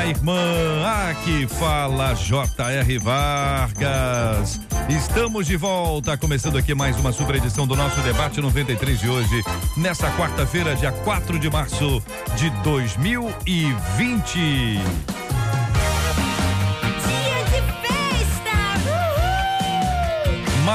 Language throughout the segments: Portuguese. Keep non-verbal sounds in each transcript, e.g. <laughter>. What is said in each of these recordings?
minha irmã. Aqui fala J.R. Vargas. Estamos de volta, começando aqui mais uma super edição do nosso debate 93 de hoje, nessa quarta-feira, dia 4 de março de 2020.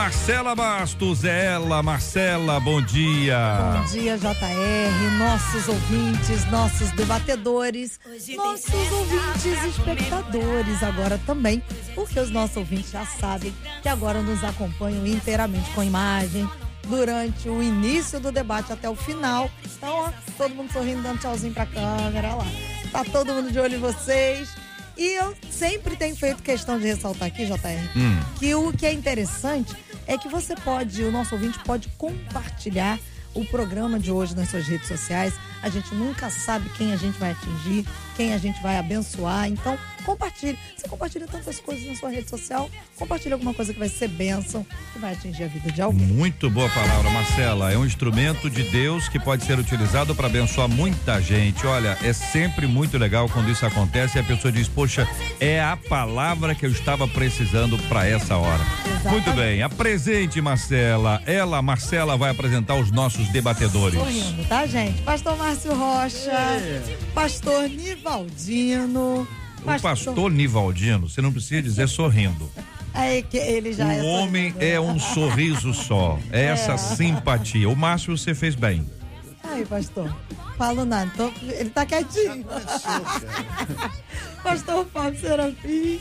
Marcela Bastos, é ela, Marcela, bom dia. Bom dia, JR, nossos ouvintes, nossos debatedores, nossos ouvintes e espectadores agora também, porque os nossos ouvintes já sabem que agora nos acompanham inteiramente com imagem durante o início do debate até o final. Então, ó, todo mundo sorrindo, dando tchauzinho pra câmera olha lá. Tá todo mundo de olho em vocês. E eu sempre tenho feito questão de ressaltar aqui, JR, Hum. que o que é interessante é que você pode, o nosso ouvinte pode compartilhar o programa de hoje nas suas redes sociais. A gente nunca sabe quem a gente vai atingir, quem a gente vai abençoar. Então, compartilhe. Você compartilha tantas coisas na sua rede social, compartilhe alguma coisa que vai ser bênção, que vai atingir a vida de alguém. Muito boa palavra, Marcela. É um instrumento de Deus que pode ser utilizado para abençoar muita gente. Olha, é sempre muito legal quando isso acontece e a pessoa diz: Poxa, é a palavra que eu estava precisando para essa hora. Exatamente. Muito bem, apresente, Marcela. Ela, Marcela, vai apresentar os nossos debatedores. Sorrindo, tá, gente? Pastor Márcio Rocha, pastor Nivaldino. O pastor Nivaldino, você não precisa dizer sorrindo. Aí que ele já é O homem sorrindo. é um sorriso só. É essa simpatia. O Márcio você fez bem. Aí, pastor. Falo nada, tô- ele tá quietinho. pastor Fábio Serafim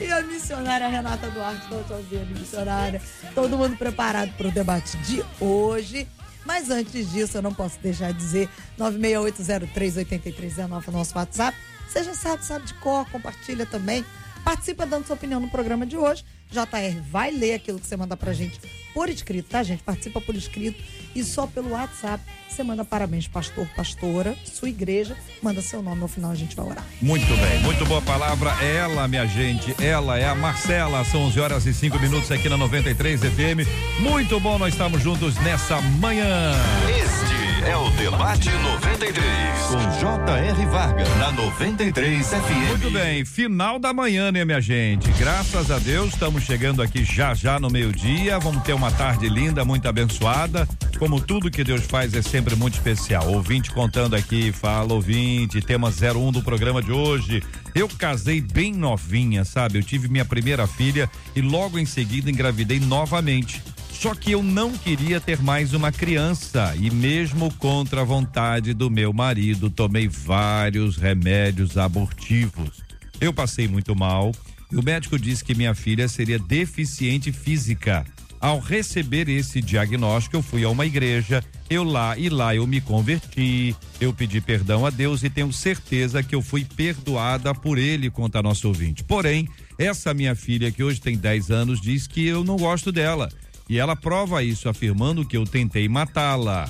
e a missionária Renata Duarte, doutorzinha de missionária. Todo mundo preparado para o debate de hoje. Mas antes disso, eu não posso deixar de dizer 968038319 é o nosso WhatsApp. Você já sabe, sabe de cor, compartilha também. Participa dando sua opinião no programa de hoje. JR vai ler aquilo que você manda pra gente por escrito, tá, gente? Participa por escrito e só pelo WhatsApp você manda parabéns, pastor, pastora, sua igreja, manda seu nome, no final a gente vai orar. Muito bem, muito boa palavra. Ela, minha gente, ela é a Marcela. São 11 horas e 5 minutos aqui na 93 FM. Muito bom, nós estamos juntos nessa manhã. Este é o Debate 93. Com J.R. Vargas. Na 93 FM. Muito bem, final da manhã, né, minha gente? Graças a Deus, estamos chegando aqui já já no meio-dia. Vamos ter uma tarde linda, muito abençoada. Como tudo que Deus faz é sempre muito especial. Ouvinte contando aqui, fala ouvinte, tema 01 do programa de hoje. Eu casei bem novinha, sabe? Eu tive minha primeira filha e logo em seguida engravidei novamente. Só que eu não queria ter mais uma criança e mesmo contra a vontade do meu marido, tomei vários remédios abortivos. Eu passei muito mal e o médico disse que minha filha seria deficiente física. Ao receber esse diagnóstico, eu fui a uma igreja, eu lá e lá eu me converti, eu pedi perdão a Deus e tenho certeza que eu fui perdoada por ele contra nosso ouvinte. Porém, essa minha filha que hoje tem 10 anos diz que eu não gosto dela. E ela prova isso afirmando que eu tentei matá-la.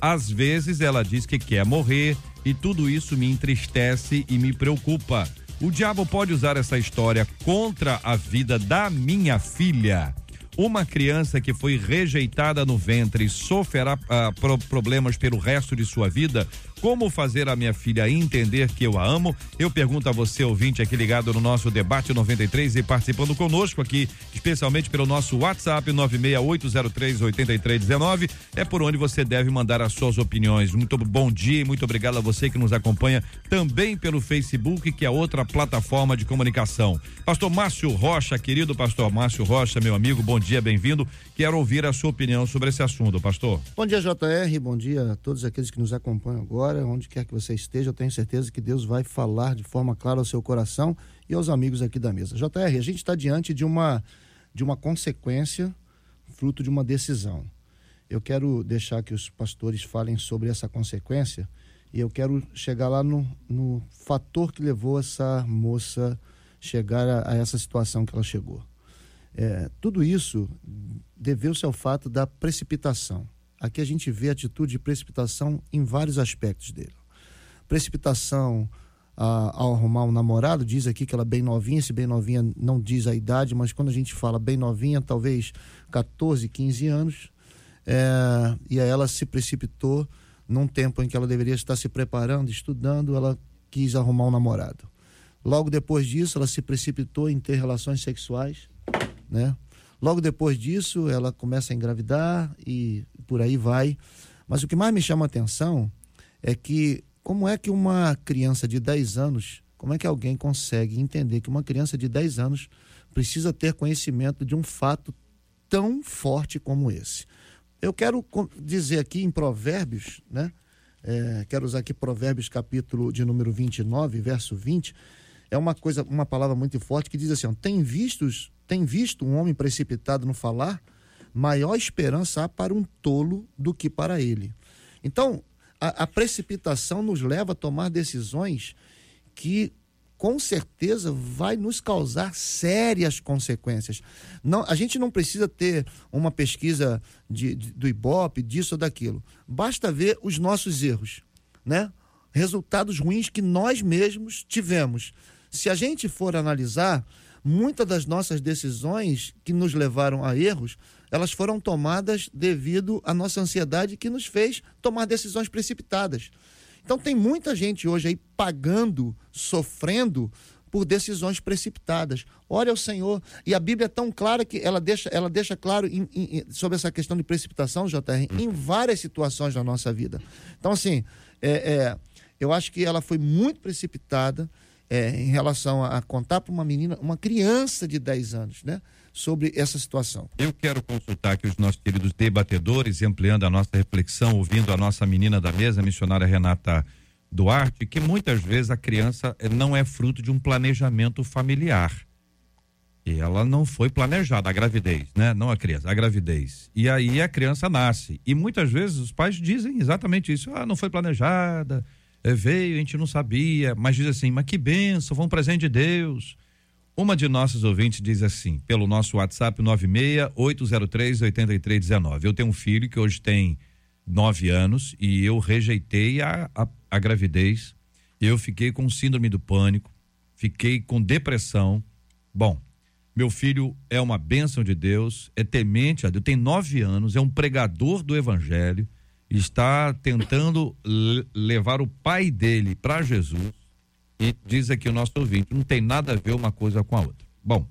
Às vezes ela diz que quer morrer e tudo isso me entristece e me preocupa. O diabo pode usar essa história contra a vida da minha filha. Uma criança que foi rejeitada no ventre e sofrerá ah, pro- problemas pelo resto de sua vida. Como fazer a minha filha entender que eu a amo? Eu pergunto a você, ouvinte, aqui ligado no nosso debate 93 e participando conosco aqui, especialmente pelo nosso WhatsApp 968038319. É por onde você deve mandar as suas opiniões. Muito bom dia e muito obrigado a você que nos acompanha também pelo Facebook, que é outra plataforma de comunicação. Pastor Márcio Rocha, querido pastor Márcio Rocha, meu amigo, bom dia, bem-vindo. Quero ouvir a sua opinião sobre esse assunto, pastor. Bom dia, JR. Bom dia a todos aqueles que nos acompanham agora, onde quer que você esteja. Eu tenho certeza que Deus vai falar de forma clara ao seu coração e aos amigos aqui da mesa. JR, a gente está diante de uma, de uma consequência, fruto de uma decisão. Eu quero deixar que os pastores falem sobre essa consequência e eu quero chegar lá no, no fator que levou essa moça chegar a, a essa situação que ela chegou. É, tudo isso deveu-se ao fato da precipitação. Aqui a gente vê atitude de precipitação em vários aspectos dele. Precipitação a, ao arrumar um namorado, diz aqui que ela é bem novinha, se bem novinha não diz a idade, mas quando a gente fala bem novinha, talvez 14, 15 anos, é, e aí ela se precipitou num tempo em que ela deveria estar se preparando, estudando, ela quis arrumar um namorado. Logo depois disso, ela se precipitou em ter relações sexuais, né? Logo depois disso, ela começa a engravidar e por aí vai. Mas o que mais me chama a atenção é que como é que uma criança de 10 anos, como é que alguém consegue entender que uma criança de 10 anos precisa ter conhecimento de um fato tão forte como esse? Eu quero dizer aqui em Provérbios, né? É, quero usar aqui Provérbios capítulo de número 29, verso 20. É uma coisa, uma palavra muito forte que diz assim: ó, tem vistos, tem visto um homem precipitado no falar, maior esperança há para um tolo do que para ele. Então, a, a precipitação nos leva a tomar decisões que com certeza vai nos causar sérias consequências. Não, a gente não precisa ter uma pesquisa de, de, do Ibope, disso ou daquilo. Basta ver os nossos erros, né? Resultados ruins que nós mesmos tivemos. Se a gente for analisar, muitas das nossas decisões que nos levaram a erros, elas foram tomadas devido à nossa ansiedade que nos fez tomar decisões precipitadas. Então tem muita gente hoje aí pagando, sofrendo por decisões precipitadas. Ore ao Senhor. E a Bíblia é tão clara que ela deixa, ela deixa claro em, em, sobre essa questão de precipitação, JR, em várias situações da nossa vida. Então, assim, é, é, eu acho que ela foi muito precipitada é, em relação a, contar para uma menina, uma criança de 10 anos, né? sobre essa situação. Eu quero consultar aqui os nossos queridos debatedores, ampliando a nossa reflexão, ouvindo a nossa menina da mesa, a missionária Renata Duarte, que muitas vezes a criança eh, não é fruto de um planejamento familiar. E ela não foi planejada, a gravidez, né? Não a criança, a gravidez. E aí a criança nasce. E muitas vezes os pais dizem exatamente isso. Ah, não foi planejada, veio, a gente não sabia. Mas diz assim, mas que benção, foi um presente de Deus. Uma de nossas ouvintes diz assim, pelo nosso WhatsApp 96-803-8319. Eu tenho um filho que hoje tem nove anos e eu rejeitei a, a, a gravidez. Eu fiquei com síndrome do pânico, fiquei com depressão. Bom, meu filho é uma bênção de Deus, é temente a Deus, tem nove anos, é um pregador do evangelho, está tentando levar o pai dele para Jesus e diz aqui o nosso ouvinte, não tem nada a ver uma coisa com a outra. Bom,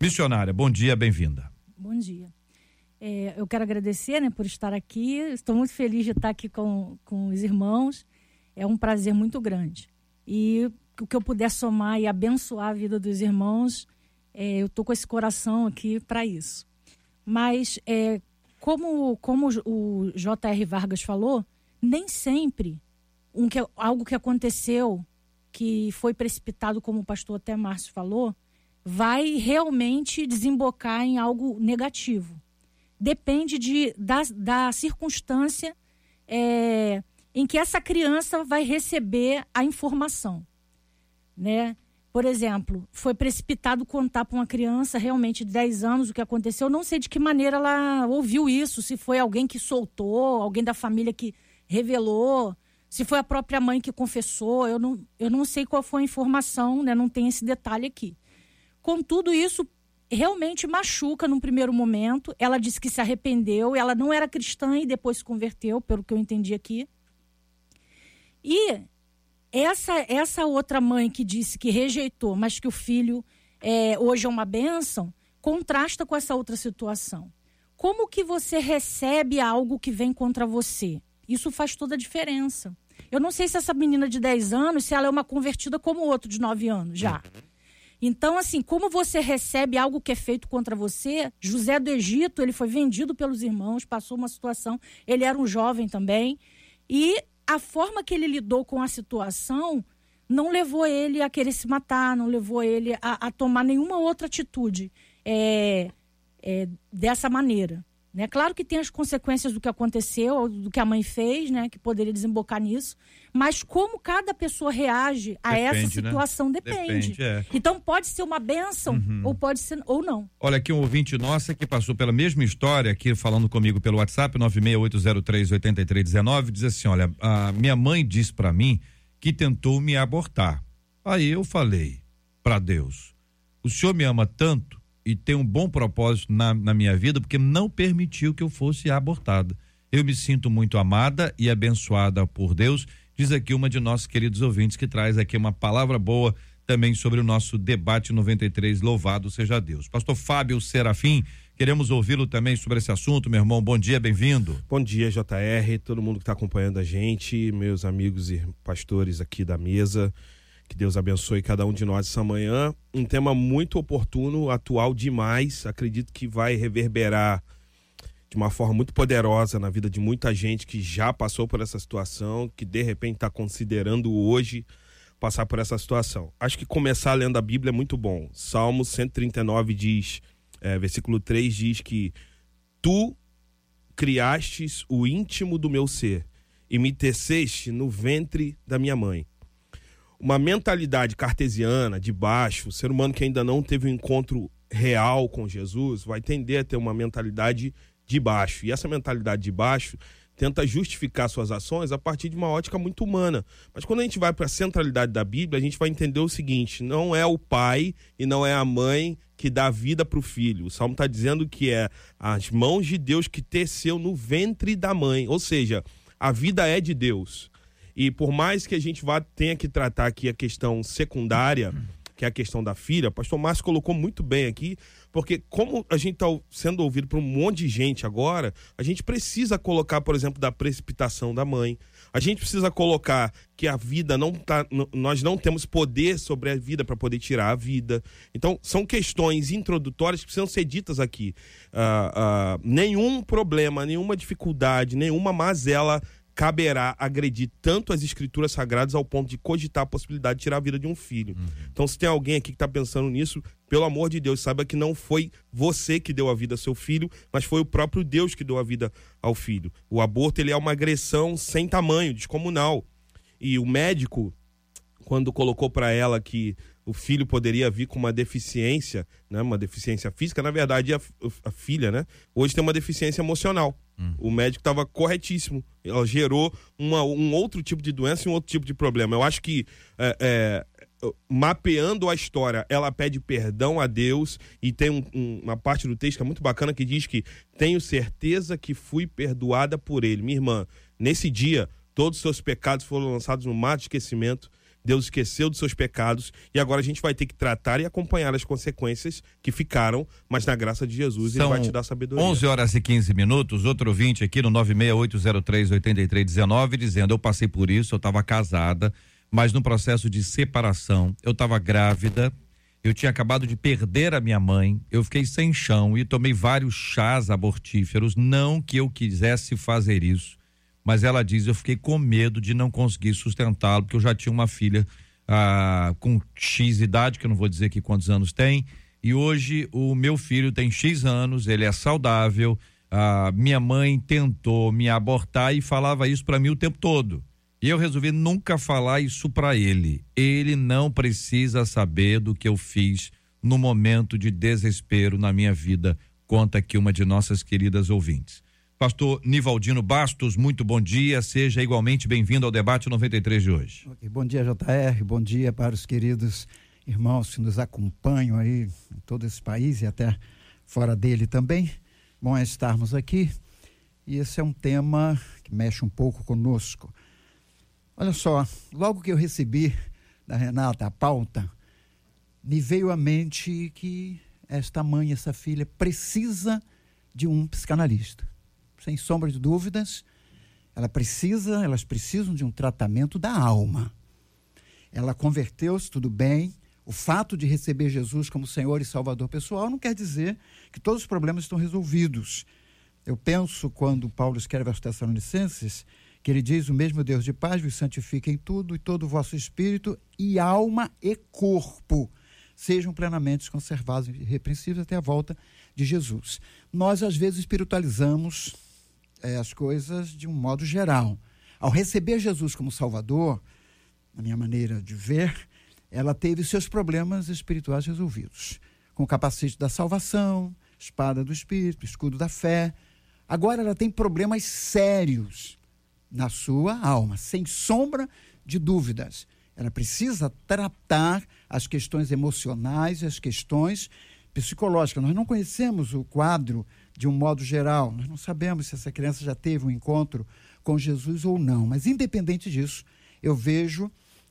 missionária, bom dia, bem-vinda. Bom dia. É, eu quero agradecer né, por estar aqui. Estou muito feliz de estar aqui com, com os irmãos. É um prazer muito grande. E o que eu puder somar e abençoar a vida dos irmãos, é, eu estou com esse coração aqui para isso. Mas, é, como, como o J.R. Vargas falou, nem sempre um que, algo que aconteceu que foi precipitado, como o pastor até Márcio falou, vai realmente desembocar em algo negativo. Depende de, da, da circunstância é, em que essa criança vai receber a informação. Né? Por exemplo, foi precipitado contar para uma criança realmente de 10 anos o que aconteceu. Não sei de que maneira ela ouviu isso, se foi alguém que soltou, alguém da família que revelou se foi a própria mãe que confessou, eu não, eu não sei qual foi a informação, né? não tem esse detalhe aqui. Contudo, isso realmente machuca num primeiro momento. Ela disse que se arrependeu, ela não era cristã e depois se converteu, pelo que eu entendi aqui. E essa, essa outra mãe que disse que rejeitou, mas que o filho é, hoje é uma bênção, contrasta com essa outra situação. Como que você recebe algo que vem contra você? Isso faz toda a diferença. Eu não sei se essa menina de 10 anos, se ela é uma convertida como o outro de 9 anos já. Então, assim, como você recebe algo que é feito contra você? José do Egito, ele foi vendido pelos irmãos, passou uma situação, ele era um jovem também, e a forma que ele lidou com a situação não levou ele a querer se matar, não levou ele a, a tomar nenhuma outra atitude é, é, dessa maneira Né? Claro que tem as consequências do que aconteceu, ou do que a mãe fez, né? Que poderia desembocar nisso. Mas como cada pessoa reage a essa Depende, né? situação depende. Depende, é. Então pode ser uma benção ou pode ser ou não. Olha aqui um ouvinte nossa que passou pela mesma história aqui falando comigo pelo WhatsApp 968038319 diz assim, olha, a minha mãe disse pra mim que tentou me abortar. Aí eu falei pra Deus, o senhor me ama tanto e tem um bom propósito na, na minha vida porque não permitiu que eu fosse abortada. Eu me sinto muito amada e abençoada por Deus, diz aqui uma de nossos queridos ouvintes que traz aqui uma palavra boa também sobre o nosso debate 93, louvado seja Deus. Pastor Fábio Serafim, queremos ouvi-lo também sobre esse assunto, meu irmão. Bom dia, bem-vindo. Bom dia, JR, todo mundo que está acompanhando a gente, meus amigos e pastores aqui da mesa. Que Deus abençoe cada um de nós essa manhã. Um tema muito oportuno, atual demais. Acredito que vai reverberar de uma forma muito poderosa na vida de muita gente que já passou por essa situação, que de repente está considerando hoje passar por essa situação. Acho que começar lendo a Bíblia é muito bom. Salmo 139 diz, é, versículo 3 diz que tu criastes o íntimo do meu ser e me teceste no ventre da minha mãe. Uma mentalidade cartesiana, de baixo, o ser humano que ainda não teve um encontro real com Jesus, vai tender a ter uma mentalidade de baixo. E essa mentalidade de baixo tenta justificar suas ações a partir de uma ótica muito humana. Mas quando a gente vai para a centralidade da Bíblia, a gente vai entender o seguinte: não é o pai e não é a mãe que dá vida para o filho. O Salmo está dizendo que é as mãos de Deus que teceu no ventre da mãe. Ou seja, a vida é de Deus. E por mais que a gente vá tenha que tratar aqui a questão secundária, que é a questão da filha, o pastor Márcio colocou muito bem aqui, porque como a gente está sendo ouvido por um monte de gente agora, a gente precisa colocar, por exemplo, da precipitação da mãe. A gente precisa colocar que a vida não tá, nós não temos poder sobre a vida para poder tirar a vida. Então, são questões introdutórias que precisam ser ditas aqui. Ah, ah, nenhum problema, nenhuma dificuldade, nenhuma mazela caberá agredir tanto as escrituras sagradas ao ponto de cogitar a possibilidade de tirar a vida de um filho. Então, se tem alguém aqui que está pensando nisso, pelo amor de Deus, saiba que não foi você que deu a vida ao seu filho, mas foi o próprio Deus que deu a vida ao filho. O aborto ele é uma agressão sem tamanho, descomunal. E o médico, quando colocou para ela que o filho poderia vir com uma deficiência, né, uma deficiência física, na verdade a, a filha, né, hoje tem uma deficiência emocional. O médico estava corretíssimo. Ela gerou uma- um outro tipo de doença e um outro tipo de problema. Eu acho que é, é, mapeando a história, ela pede perdão a Deus e tem um- um- uma parte do texto que é muito bacana que diz que tenho certeza que fui perdoada por ele. Minha irmã, nesse dia, todos os seus pecados foram lançados no mar de esquecimento. Deus esqueceu dos seus pecados e agora a gente vai ter que tratar e acompanhar as consequências que ficaram, mas na graça de Jesus ele São vai te dar sabedoria. 11 horas e 15 minutos. Outro ouvinte aqui no 968038319 dizendo: Eu passei por isso, eu estava casada, mas no processo de separação, eu estava grávida, eu tinha acabado de perder a minha mãe, eu fiquei sem chão e tomei vários chás abortíferos. Não que eu quisesse fazer isso, mas ela diz: Eu fiquei com medo de não conseguir sustentá-lo, porque eu já tinha uma filha ah, com X idade, que eu não vou dizer aqui quantos anos tem. E hoje o meu filho tem X anos, ele é saudável. A minha mãe tentou me abortar e falava isso para mim o tempo todo. E eu resolvi nunca falar isso para ele. Ele não precisa saber do que eu fiz no momento de desespero na minha vida, conta aqui uma de nossas queridas ouvintes. Pastor Nivaldino Bastos, muito bom dia, seja igualmente bem-vindo ao debate 93 de hoje. Ok, Bom dia, JR. Bom dia para os queridos irmãos que nos acompanham aí em todo esse país e até fora dele também. Bom é estarmos aqui. E esse é um tema que mexe um pouco conosco. Olha só, logo que eu recebi da Renata a pauta, me veio à mente que esta mãe, essa filha, precisa de um psicanalista. Sem sombra de dúvidas, ela precisa, elas precisam de um tratamento da alma. Ela converteu-se, tudo bem. O fato de receber Jesus como Senhor e Salvador pessoal não quer dizer que todos os problemas estão resolvidos. Eu penso, quando Paulo escreve aos Tessalonicenses, que ele diz: O mesmo Deus de paz vos santifica em tudo, e todo o vosso espírito, e alma e corpo sejam plenamente conservados e irrepreensíveis até a volta de Jesus. Nós, às vezes, espiritualizamos é, as coisas de um modo geral. Ao receber Jesus como Salvador, na minha maneira de ver, ela teve seus problemas espirituais resolvidos. Com o capacete da salvação, espada do Espírito, escudo da fé. Agora ela tem problemas sérios na sua alma, sem sombra de dúvidas. Ela precisa tratar as questões emocionais e as questões psicológicas. Nós não conhecemos o quadro de um modo geral, nós não sabemos se essa criança já teve um encontro com Jesus ou não, mas independente disso, eu vejo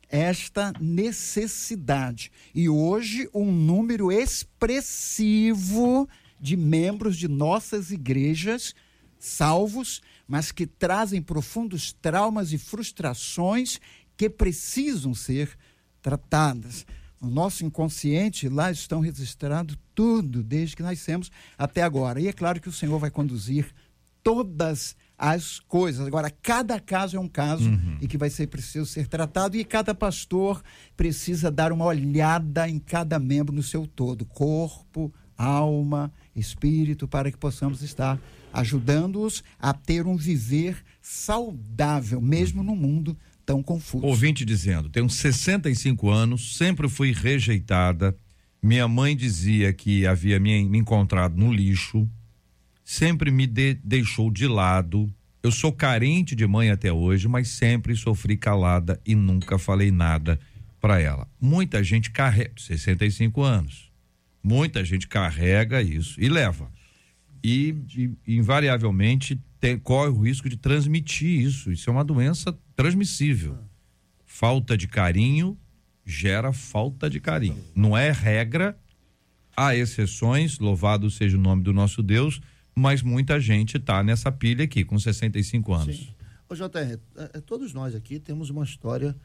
esta necessidade. E hoje, um número expressivo de membros de nossas igrejas salvos, mas que trazem profundos traumas e frustrações que precisam ser tratadas. No nosso inconsciente, lá estão registrados tudo, desde que nascemos até agora. E é claro que o Senhor vai conduzir todas as coisas. Agora, cada caso é um caso uhum. e que vai ser preciso ser tratado, e cada pastor precisa dar uma olhada em cada membro no seu todo corpo, alma, espírito, para que possamos estar ajudando-os a ter um viver saudável, mesmo no mundo tão confuso. Ouvinte dizendo: tenho 65 anos, sempre fui rejeitada. Minha mãe dizia que havia me, encontrado no lixo sempre me de, deixou de lado. Eu sou carente de mãe até hoje, mas sempre sofri calada e nunca falei nada para ela. Muita gente carrega, 65 anos, muita gente carrega isso e leva. E, e invariavelmente tem, corre o risco de transmitir isso. Isso é uma doença transmissível. Falta de carinho gera falta de carinho. Não é regra, há exceções, louvado seja o nome do nosso Deus mas muita gente está nessa pilha aqui, com 65 anos. Sim. Ô, JR, é, é, todos nós aqui temos uma história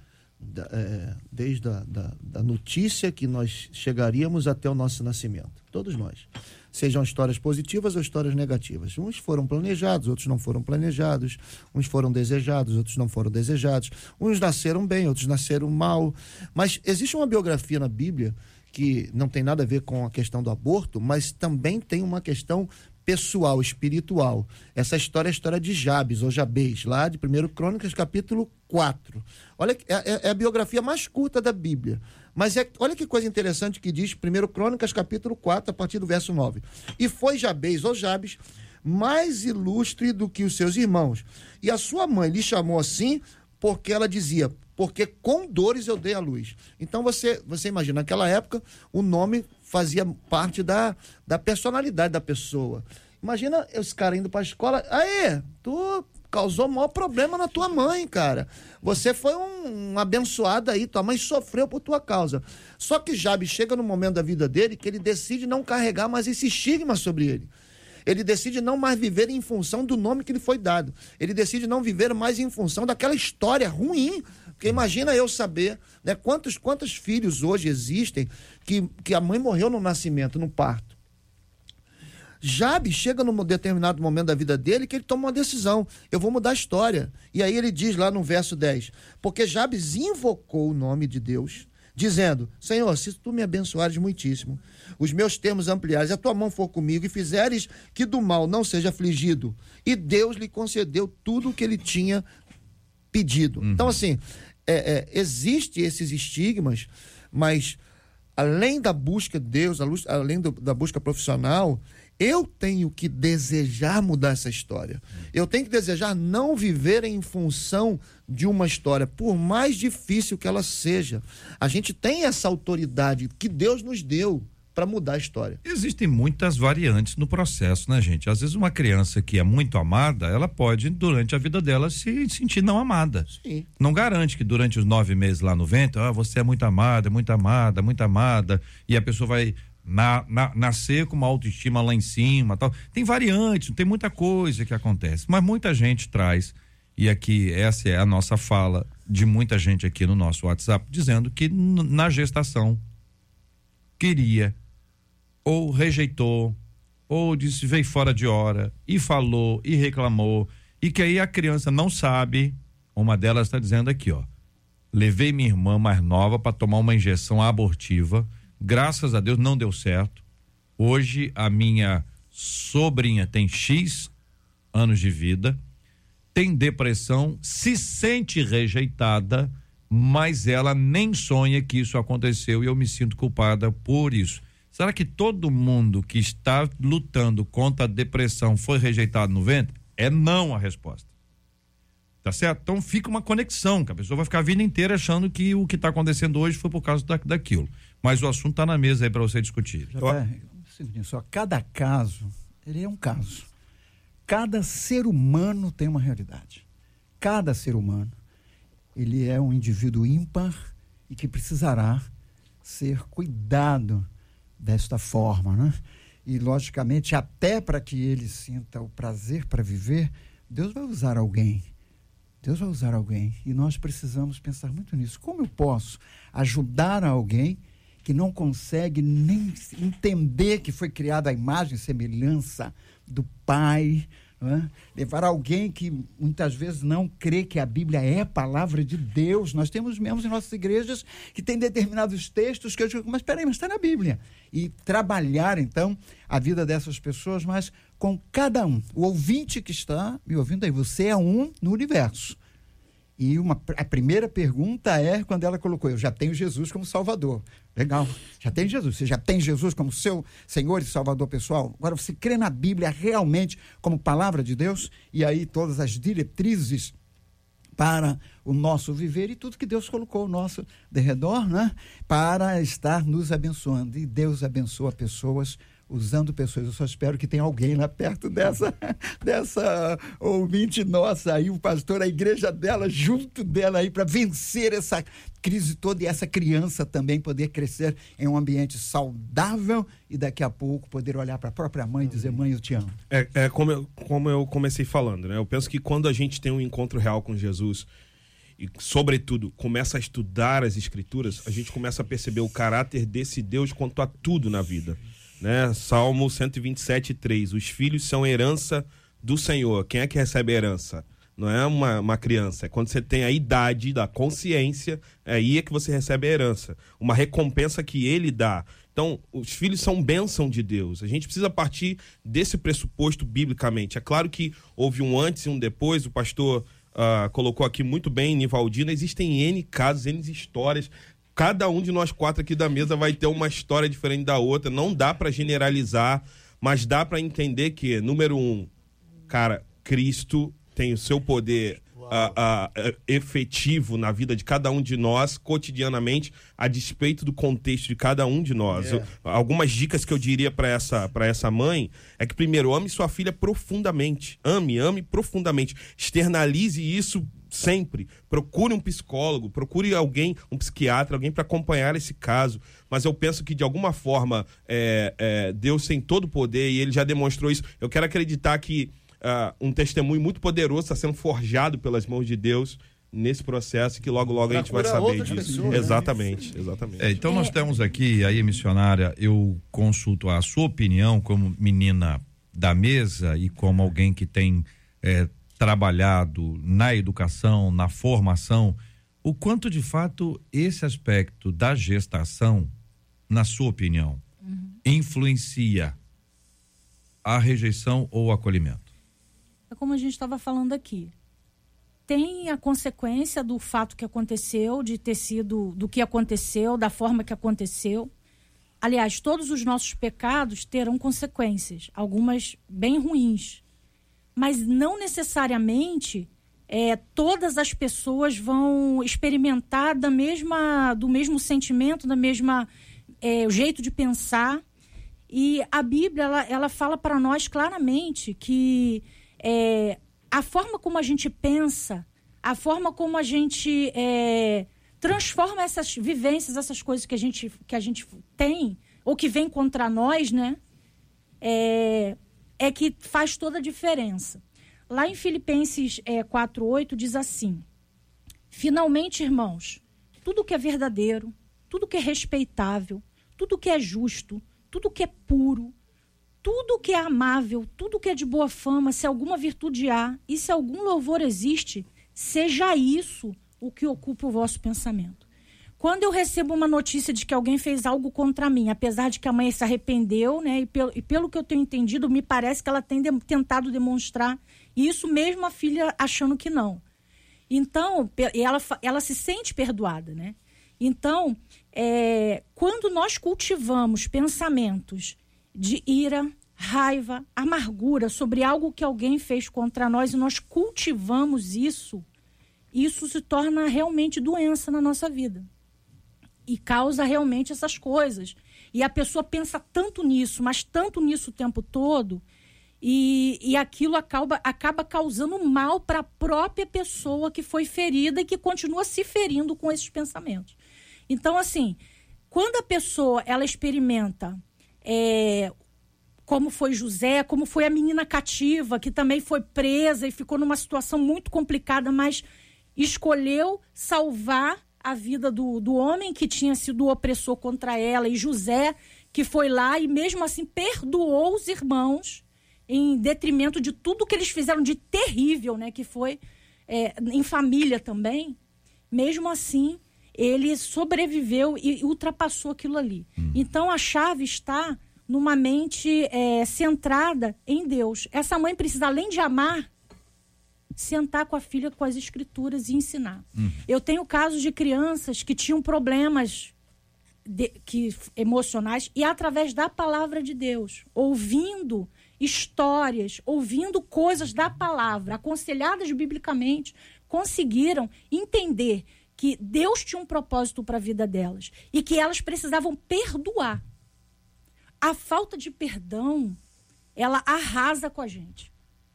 é, desde a da, da notícia que nós chegaríamos até o nosso nascimento. Todos nós. Sejam histórias positivas ou histórias negativas. Uns foram planejados, outros não foram planejados. Uns foram desejados, outros não foram desejados. Uns nasceram bem, outros nasceram mal. Mas existe uma biografia na Bíblia que não tem nada a ver com a questão do aborto, mas também tem uma questão pessoal, espiritual. Essa história é a história de Jabes, ou Jabez, lá de 1 Crônicas, capítulo 4. Olha, é, é, é, a biografia mais curta da Bíblia. Mas é, olha que coisa interessante que diz 1 Crônicas, capítulo 4, a partir do verso 9. E foi Jabez, ou Jabes, mais ilustre do que os seus irmãos. E a sua mãe lhe chamou assim porque ela dizia: porque com dores eu dei a luz. Então você, você imagina, naquela época o nome fazia parte da, da personalidade da pessoa. Imagina esse cara indo para a escola, aí, tu causou maior problema na tua mãe, cara. Você foi um, um, abençoado aí, tua mãe sofreu por tua causa. Só que Jabe chega no momento da vida dele que ele decide não carregar mais esse estigma sobre ele. Ele decide não mais viver em função do nome que lhe foi dado. Ele decide não viver mais em função daquela história ruim. Porque imagina eu saber né, quantos, quantos filhos hoje existem que, que a mãe morreu no nascimento, no parto. Jabe chega num determinado momento da vida dele que ele toma uma decisão. Eu vou mudar a história. E aí ele diz lá no verso 10: Porque Jabes invocou o nome de Deus, dizendo: Senhor, se tu me abençoares muitíssimo, os meus termos ampliares, a tua mão for comigo e fizeres que do mal não seja afligido. E Deus lhe concedeu tudo o que ele tinha pedido. Uhum. Então, assim, é, é, existe esses estigmas, mas além da busca de Deus, além do, da busca profissional, eu tenho que desejar mudar essa história. Eu tenho que desejar não viver em função de uma história, por mais difícil que ela seja. A gente tem essa autoridade que Deus nos deu para mudar a história. Existem muitas variantes no processo, né, gente? Às vezes uma criança que é muito amada, ela pode, durante a vida dela, se sentir não amada. Sim. Não garante que durante os nove meses lá no vento, ah, você é muito amada, muito amada, muito amada, e a pessoa vai na, na, nascer com uma autoestima lá em cima tal. Tem variantes, tem muita coisa que acontece, mas muita gente traz, e aqui essa é a nossa fala de muita gente aqui no nosso WhatsApp, dizendo que na gestação queria ou rejeitou, ou disse veio fora de hora, e falou, e reclamou, e que aí a criança não sabe, uma delas está dizendo aqui, ó, levei minha irmã mais nova para tomar uma injeção abortiva, Graças a Deus não deu certo. Hoje a minha sobrinha tem X anos de vida, tem depressão, se sente rejeitada, mas ela nem sonha que isso aconteceu e eu me sinto culpada por isso. Será que todo mundo que está lutando contra a depressão foi rejeitado no ventre? É não a resposta. Tá certo? Então fica uma conexão, que a pessoa vai ficar a vida inteira achando que o que está acontecendo hoje foi por causa da, daquilo. Mas o assunto está na mesa aí para você discutir. Já tá, só cada caso, ele é um caso. Cada ser humano tem uma realidade. Cada ser humano, ele é um indivíduo ímpar e que precisará ser cuidado desta forma, né? E logicamente, até para que ele sinta o prazer para viver, Deus vai usar alguém. Deus vai usar alguém e nós precisamos pensar muito nisso. Como eu posso ajudar alguém que não consegue nem entender que foi criada a imagem e semelhança do Pai, é? levar alguém que muitas vezes não crê que a Bíblia é palavra de Deus. Nós temos membros em nossas igrejas que têm determinados textos que eu digo, mas peraí, mas está na Bíblia. E trabalhar, então, a vida dessas pessoas, mas com cada um. O ouvinte que está me ouvindo aí, você é um no universo. E uma, a primeira pergunta é quando ela colocou: Eu já tenho Jesus como Salvador. Legal, já tem Jesus. Você já tem Jesus como seu Senhor e Salvador pessoal. Agora você crê na Bíblia realmente como palavra de Deus e aí todas as diretrizes para o nosso viver e tudo que Deus colocou ao nosso derredor, né? Para estar nos abençoando. E Deus abençoa pessoas usando pessoas. Eu só espero que tenha alguém lá perto dessa, <laughs> dessa ouvinte nossa aí, o pastor, a igreja dela, junto dela aí, para vencer essa crise toda e essa criança também poder crescer em um ambiente saudável e daqui a pouco poder olhar para a própria mãe e dizer: Mãe, eu te amo. É, é como, eu, como eu comecei falando, né? Eu penso que quando a gente tem um encontro real com Jesus e, sobretudo, começa a estudar as Escrituras, a gente começa a perceber o caráter desse Deus quanto a tudo na vida né? Salmo 127, 3. Os filhos são herança do Senhor. Quem é que recebe a herança? Não é uma, uma criança. É quando você tem a idade da consciência, é aí é que você recebe a herança. Uma recompensa que ele dá. Então, os filhos são bênção de Deus. A gente precisa partir desse pressuposto biblicamente. É claro que houve um antes e um depois. O pastor uh, colocou aqui muito bem, Nivaldina. Existem N casos, N histórias cada um de nós quatro aqui da mesa vai ter uma história diferente da outra. Não dá para generalizar, mas dá para entender que, número um, cara, Cristo tem o seu poder efetivo na vida de cada um de nós, cotidianamente, a despeito do contexto de cada um de nós. Yeah. É. Eu, algumas dicas que eu diria para essa, essa mãe é que, primeiro, ame sua filha profundamente. Ame, ame profundamente. Externalize isso sempre. Procure um psicólogo, procure alguém, um psiquiatra, alguém para acompanhar esse caso. Mas eu penso que, de alguma forma, é, é, Deus tem todo o poder e ele já demonstrou isso. Eu quero acreditar que uh, um testemunho muito poderoso está sendo forjado pelas mãos de Deus nesse processo que logo logo pra a gente vai saber disso. Pessoas, né? exatamente, exatamente. É, então nós temos aqui aí missionária, eu consulto a sua opinião como menina da mesa e como alguém que tem é, trabalhado na educação, na formação, o quanto de fato esse aspecto da gestação, na sua opinião, uhum. influencia a rejeição ou o acolhimento? É como a gente estava falando aqui. Tem a consequência do fato que aconteceu, de ter sido do que aconteceu, da forma que aconteceu. Aliás, todos os nossos pecados terão consequências, algumas bem ruins mas não necessariamente é, todas as pessoas vão experimentar da mesma, do mesmo sentimento, da mesma é, jeito de pensar. E a Bíblia ela, ela fala para nós claramente que é, a forma como a gente pensa, a forma como a gente é, transforma essas vivências, essas coisas que a gente, que a gente tem, ou que vem contra nós, né? É, é que faz toda a diferença. Lá em Filipenses é, 4,8 diz assim: Finalmente, irmãos, tudo que é verdadeiro, tudo que é respeitável, tudo que é justo, tudo que é puro, tudo que é amável, tudo que é de boa fama, se alguma virtude há e se algum louvor existe, seja isso o que ocupa o vosso pensamento. Quando eu recebo uma notícia de que alguém fez algo contra mim, apesar de que a mãe se arrependeu, né? E pelo, e pelo que eu tenho entendido, me parece que ela tem de, tentado demonstrar isso mesmo a filha achando que não. Então, ela, ela se sente perdoada, né? Então, é, quando nós cultivamos pensamentos de ira, raiva, amargura sobre algo que alguém fez contra nós e nós cultivamos isso, isso se torna realmente doença na nossa vida. E causa realmente essas coisas. E a pessoa pensa tanto nisso, mas tanto nisso o tempo todo, e, e aquilo acaba, acaba causando mal para a própria pessoa que foi ferida e que continua se ferindo com esses pensamentos. Então, assim, quando a pessoa ela experimenta é, como foi José, como foi a menina cativa, que também foi presa e ficou numa situação muito complicada, mas escolheu salvar a vida do, do homem que tinha sido o opressor contra ela, e José, que foi lá e mesmo assim perdoou os irmãos em detrimento de tudo que eles fizeram de terrível, né? Que foi é, em família também. Mesmo assim, ele sobreviveu e ultrapassou aquilo ali. Hum. Então a chave está numa mente é, centrada em Deus. Essa mãe precisa, além de amar, sentar com a filha com as escrituras e ensinar. Hum. Eu tenho casos de crianças que tinham problemas de, que, emocionais e através da palavra de Deus, ouvindo histórias, ouvindo coisas da palavra, aconselhadas biblicamente, conseguiram entender que Deus tinha um propósito para a vida delas e que elas precisavam perdoar. A falta de perdão, ela arrasa com a gente.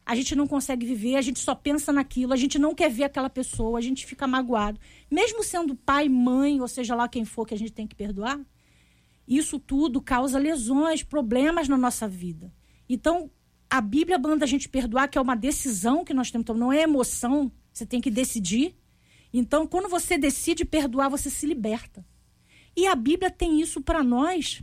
A gente não consegue viver, a gente só pensa naquilo, a gente não quer ver aquela pessoa, a gente fica magoado. Mesmo sendo pai, mãe, ou seja lá quem for que a gente tem que perdoar, isso tudo causa lesões, problemas na nossa vida. Então, a Bíblia manda a gente perdoar, que é uma decisão que nós temos, então não é emoção, você tem que decidir. Então, quando você decide perdoar, você se liberta. E a Bíblia tem isso para nós,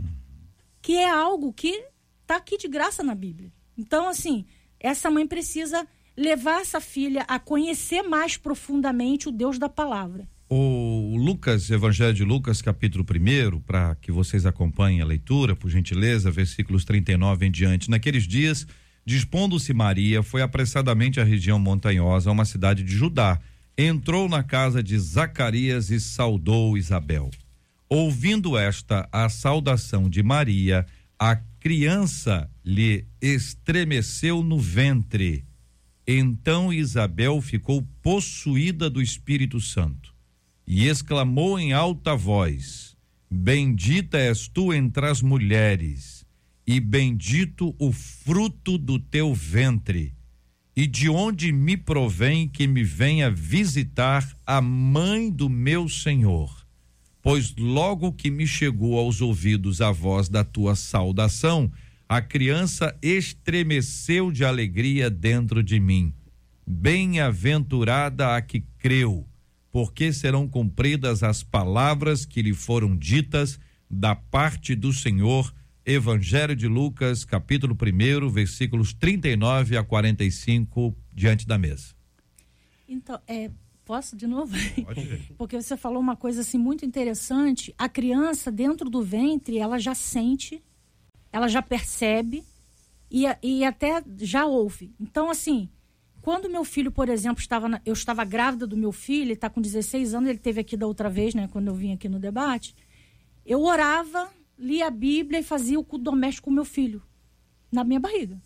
que é algo que está aqui de graça na Bíblia. Então, assim, essa mãe precisa levar essa filha a conhecer mais profundamente o Deus da palavra. O Lucas, Evangelho de Lucas, capítulo 1, para que vocês acompanhem a leitura, por gentileza, versículos 39 em diante. Naqueles dias, dispondo-se Maria, foi apressadamente à região montanhosa, a uma cidade de Judá. Entrou na casa de Zacarias e saudou Isabel. Ouvindo esta a saudação de Maria, a criança lhe estremeceu no ventre. Então Isabel ficou possuída do Espírito Santo e exclamou em alta voz: Bendita és tu entre as mulheres, e bendito o fruto do teu ventre. E de onde me provém que me venha visitar a mãe do meu Senhor? Pois logo que me chegou aos ouvidos a voz da tua saudação, a criança estremeceu de alegria dentro de mim. Bem-aventurada a que creu porque serão cumpridas as palavras que lhe foram ditas da parte do Senhor. Evangelho de Lucas, capítulo 1, versículos 39 a 45, diante da mesa. Então, é, posso de novo? Pode. <laughs> Porque você falou uma coisa assim muito interessante. A criança dentro do ventre, ela já sente, ela já percebe e, e até já ouve. Então, assim, quando meu filho, por exemplo, estava na, eu estava grávida do meu filho, ele está com 16 anos, ele teve aqui da outra vez, né, quando eu vim aqui no debate, eu orava, lia a Bíblia e fazia o culto doméstico com meu filho na minha barriga.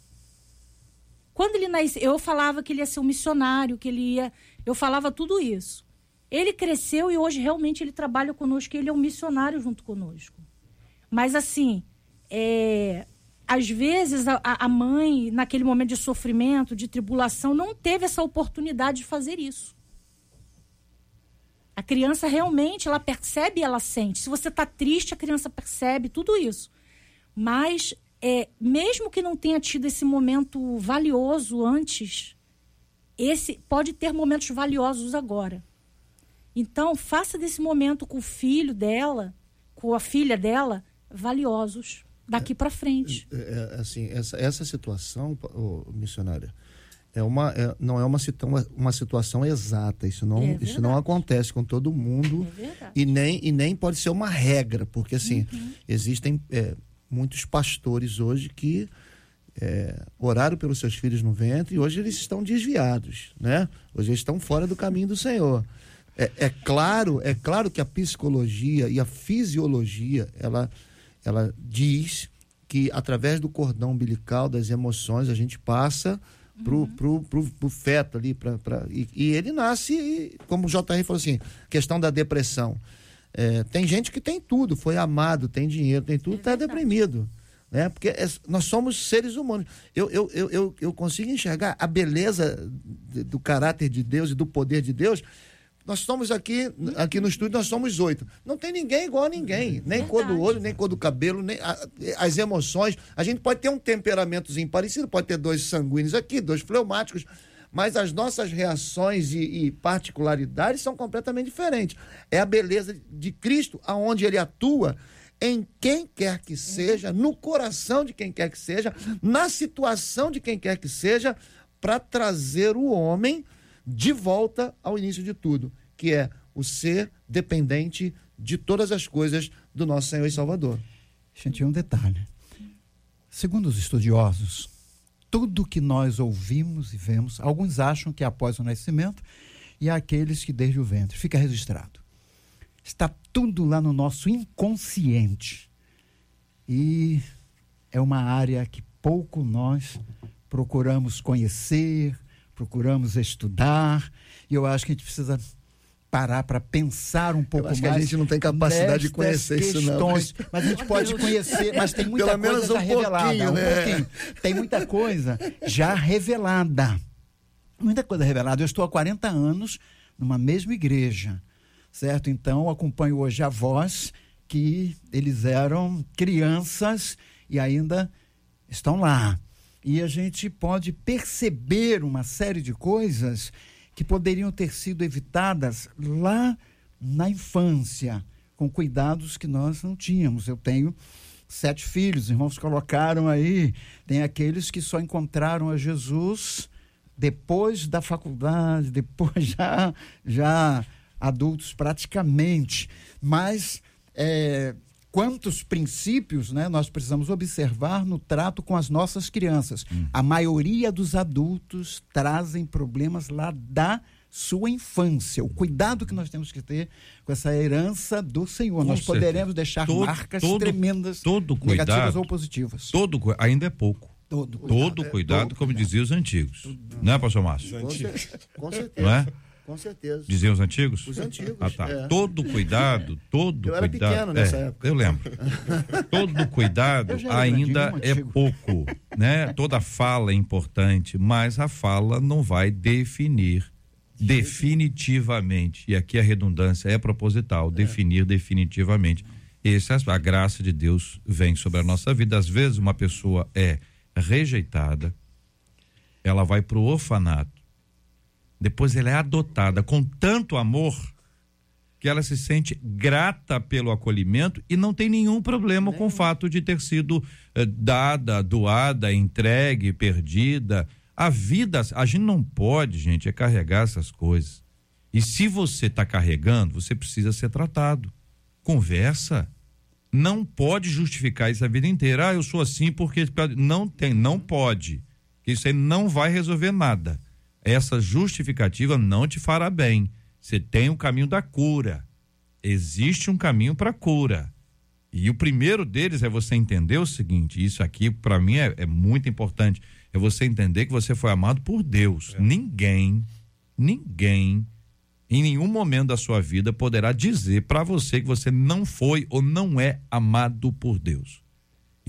Quando ele nasceu, eu falava que ele ia ser um missionário, que ele ia, eu falava tudo isso. Ele cresceu e hoje realmente ele trabalha conosco, ele é um missionário junto conosco. Mas assim, é, às vezes a, a, mãe, naquele momento de sofrimento, de tribulação, não teve essa oportunidade de fazer isso. A criança realmente, ela percebe e ela sente. Se você está triste, a criança percebe tudo isso. Mas, é, mesmo que não tenha tido esse momento valioso antes, esse pode ter momentos valiosos agora. Então, faça desse momento com o filho dela, com a filha dela, valiosos daqui para frente. É, é, assim, essa, essa situação, oh, missionária, é uma, é, não é uma, uma situação exata. Isso não, É isso não acontece com todo mundo É e nem, e nem pode ser uma regra, porque assim, Uhum. existem é, muitos pastores hoje que é, oraram pelos seus filhos no ventre e hoje eles estão desviados, né? Hoje eles estão fora do caminho do Senhor. É, é claro, é claro que a psicologia e a fisiologia, ela, ela diz que através do cordão umbilical das emoções a gente passa pro, pro, pro, pro feto ali, pra, pra, e, e ele nasce, e, como o JR falou assim, questão da depressão. É, tem gente que tem tudo, foi amado, tem dinheiro, tem tudo, está deprimido. Né? Porque é- nós somos seres humanos. Eu, eu, eu, eu, eu consigo enxergar a beleza do caráter de Deus e do poder de Deus. Nós estamos aqui, aqui no estúdio, nós somos oito. Não tem ninguém igual a ninguém. Nem cor do olho, nem cor do cabelo, nem a- as emoções. A gente pode ter um temperamentozinho parecido, pode ter dois sanguíneos aqui, dois fleumáticos, mas as nossas reações e, e particularidades são completamente diferentes. É a beleza de Cristo, aonde ele atua em quem quer que seja, no coração de quem quer que seja, na situação de quem quer que seja, para trazer o homem de volta ao início de tudo, que é o ser dependente de todas as coisas do nosso Senhor e Salvador. Gente, um detalhe. Segundo os estudiosos, tudo que nós ouvimos e vemos, alguns acham que é após o nascimento e há aqueles que desde o ventre. Fica registrado. Está tudo lá no nosso inconsciente. E é uma área que pouco nós procuramos conhecer, procuramos estudar, e eu acho que a gente precisa parar para pensar um pouco acho que a mais gente não tem capacidade de conhecer isso, não. questões. Mas a gente pode conhecer, mas tem muita Pelo coisa menos um já revelada. pouquinho, um né? pouquinho. Tem muita coisa já revelada. Muita coisa revelada. Eu estou há 40 anos numa mesma igreja, certo? Então, acompanho hoje avós que eles eram crianças e ainda estão lá. E a gente pode perceber uma série de coisas que poderiam ter sido evitadas lá na infância, com cuidados que nós não tínhamos. Eu tenho sete filhos, os irmãos colocaram aí. Tem aqueles que só encontraram a Jesus depois da faculdade, <laughs> depois já, já adultos praticamente. Mas é, quantos princípios né, nós precisamos observar no trato com as nossas crianças? A maioria dos adultos trazem problemas lá da sua infância. O cuidado que nós temos que ter com essa herança do Senhor. Com nós certeza. poderemos deixar Todo- marcas todo- tremendas, todo negativas cuidado- ou positivas. Todo, ainda é pouco. Todo Todo cuidado, como diziam os antigos. Não é, pastor Márcio? Com, com certeza. Não é? Com certeza. Diziam os antigos? Os antigos, Ah, tá. é. Todo cuidado, todo Eu era cuidado. pequeno nessa é, época. Eu lembro. <laughs> Todo cuidado Eu era ainda é pouco, né? Toda fala é importante, mas a fala não vai definir definitivamente. E aqui a redundância é proposital, definir definitivamente. Essa a graça de Deus vem sobre a nossa vida. Às vezes uma pessoa é rejeitada, ela vai para o orfanato, depois ela é adotada com tanto amor que ela se sente grata pelo acolhimento e não tem nenhum problema com o fato de ter sido eh, dada, doada, entregue, perdida. A vida, a gente não pode, gente, é carregar essas coisas. E se você está carregando, você precisa ser tratado. Conversa. Não pode justificar isso a vida inteira. Ah, eu sou assim porque não tem, não pode. Isso aí não vai resolver nada. Essa justificativa não te fará bem. Você tem o caminho da cura. Existe um caminho para cura. E o primeiro deles é você entender o seguinte: isso aqui, para mim, é, é muito importante. É você entender que você foi amado por Deus. Ninguém, ninguém, em nenhum momento da sua vida, poderá dizer para você que você não foi ou não é amado por Deus.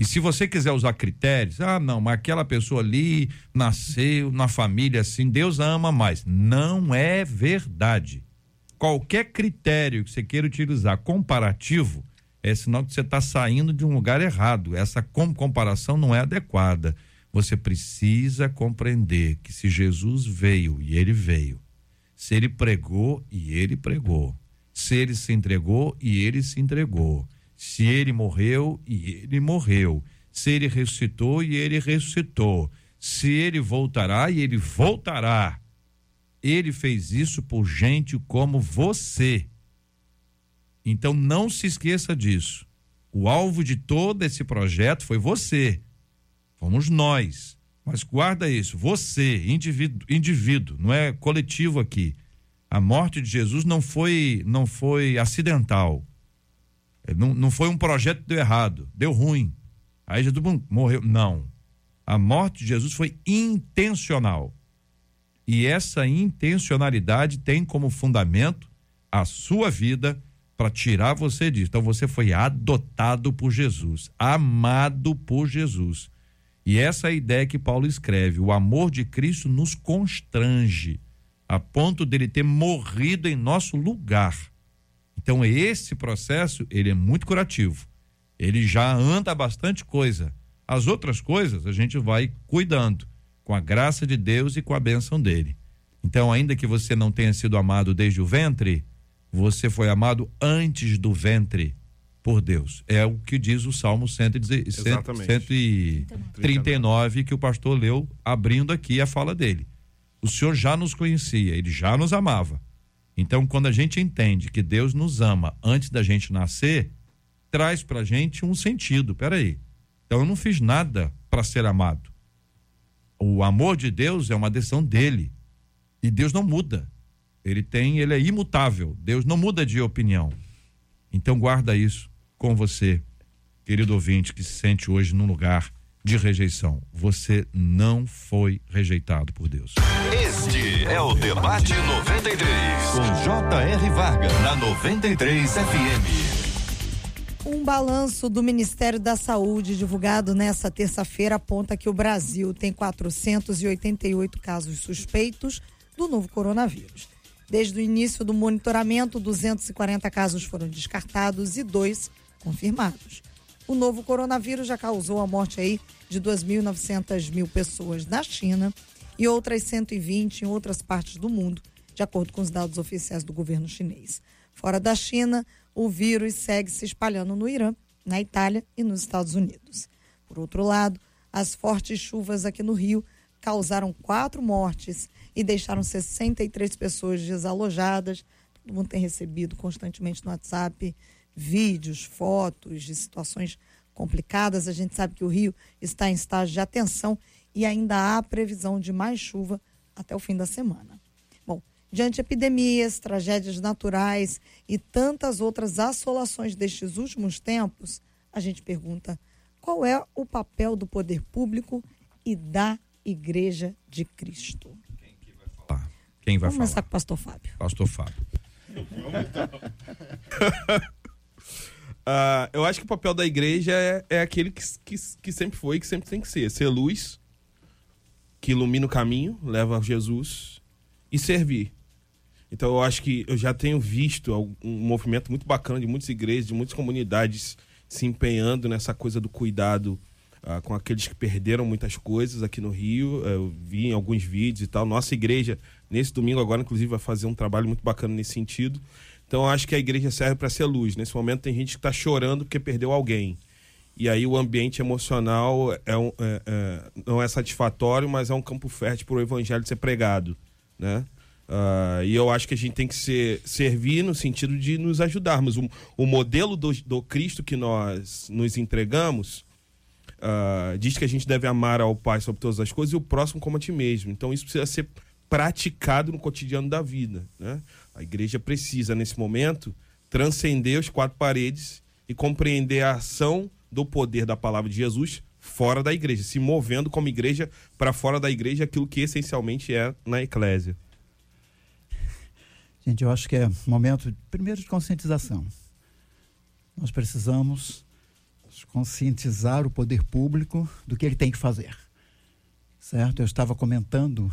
E se você quiser usar critérios, ah, não, mas aquela pessoa ali nasceu na família assim, Deus ama mais. Não é verdade. Qualquer critério que você queira utilizar comparativo é sinal que você está saindo de um lugar errado. Essa com- comparação não é adequada. Você precisa compreender que se Jesus veio e ele veio, se ele pregou e ele pregou, se ele se entregou e ele se entregou, se ele morreu e ele morreu, se ele ressuscitou e ele ressuscitou, se ele voltará e ele voltará. Ele fez isso por gente como você. Então não se esqueça disso. O alvo de todo esse projeto foi você. Fomos nós. Mas guarda isso, você, indivíduo, indivíduo, não é coletivo aqui. A morte de Jesus não foi não foi acidental. Não, não foi um projeto que deu errado, deu ruim. Aí Jesus morreu. Não. A morte de Jesus foi intencional. E essa intencionalidade tem como fundamento a sua vida para tirar você disso. Então você foi adotado por Jesus, amado por Jesus. E essa é a ideia que Paulo escreve. O amor de Cristo nos constrange a ponto dele ter morrido em nosso lugar. Então esse processo, ele é muito curativo. Ele já anda bastante coisa. As outras coisas a gente vai cuidando com a graça de Deus e com a bênção dele. Então, ainda que você não tenha sido amado desde o ventre, você foi amado antes do ventre por Deus. É o que diz o Salmo 139 que o pastor leu, abrindo aqui a fala dele. O Senhor já nos conhecia, ele já nos amava. Então, quando a gente entende que Deus nos ama antes da gente nascer, traz pra gente um sentido. Peraí. Então, eu não fiz nada para ser amado. O amor de Deus é uma decisão dele. E Deus não muda. Ele tem, ele é imutável. Deus não muda de opinião. Então guarda isso com você, querido ouvinte que se sente hoje num lugar de rejeição. Você não foi rejeitado por Deus. Este é o Debate 93, com J.R. Varga, na 93 FM. Um balanço do Ministério da Saúde divulgado nesta terça-feira aponta que o Brasil tem 488 casos suspeitos do novo coronavírus. Desde o início do monitoramento, 240 casos foram descartados e dois confirmados. O novo coronavírus já causou a morte aí de 2.900 mil pessoas na China e outras 120 em outras partes do mundo, de acordo com os dados oficiais do governo chinês. Fora da China, o vírus segue se espalhando no Irã, na Itália e nos Estados Unidos. Por outro lado, as fortes chuvas aqui no Rio causaram quatro mortes e deixaram 63 pessoas desalojadas. Todo mundo tem recebido constantemente no WhatsApp vídeos, fotos de situações complicadas. A gente sabe que o Rio está em estágio de atenção e ainda há previsão de mais chuva até o fim da semana. Bom, diante de epidemias, tragédias naturais e tantas outras assolações destes últimos tempos, a gente pergunta qual é o papel do poder público e da Igreja de Cristo. Quem vai Vamos falar? começar com o pastor Fábio. Pastor Fábio. <laughs> Ah, eu acho que o papel da igreja é, é aquele que, que, que sempre foi e que sempre tem que ser. Ser luz, que ilumina o caminho, leva a Jesus e servir. Então eu acho que eu já tenho visto um movimento muito bacana de muitas igrejas, de muitas comunidades se empenhando nessa coisa do cuidado ah, com aqueles que perderam muitas coisas aqui no Rio. Eu vi em alguns vídeos e tal. Nossa igreja, nesse domingo agora, inclusive, vai fazer um trabalho muito bacana nesse sentido. Então, acho que a igreja serve para ser luz. Nesse momento, tem gente que está chorando porque perdeu alguém. E aí, o ambiente emocional é um, é, é, não é satisfatório, mas é um campo fértil para o evangelho ser pregado. Né? Uh, e eu acho que a gente tem que ser, servir no sentido de nos ajudarmos. O, o modelo do, do Cristo que nós nos entregamos uh, diz que a gente deve amar ao Pai sobre todas as coisas e o próximo como a ti mesmo. Então, isso precisa ser praticado no cotidiano da vida. Né? A igreja precisa, nesse momento, transcender os quatro paredes e compreender a ação do poder da palavra de Jesus fora da igreja, se movendo como igreja para fora da igreja, aquilo que essencialmente é na eclésia. <laughs> Gente, eu acho que é momento, primeiro, de conscientização. Nós precisamos conscientizar o poder público do que ele tem que fazer. Certo? Eu estava comentando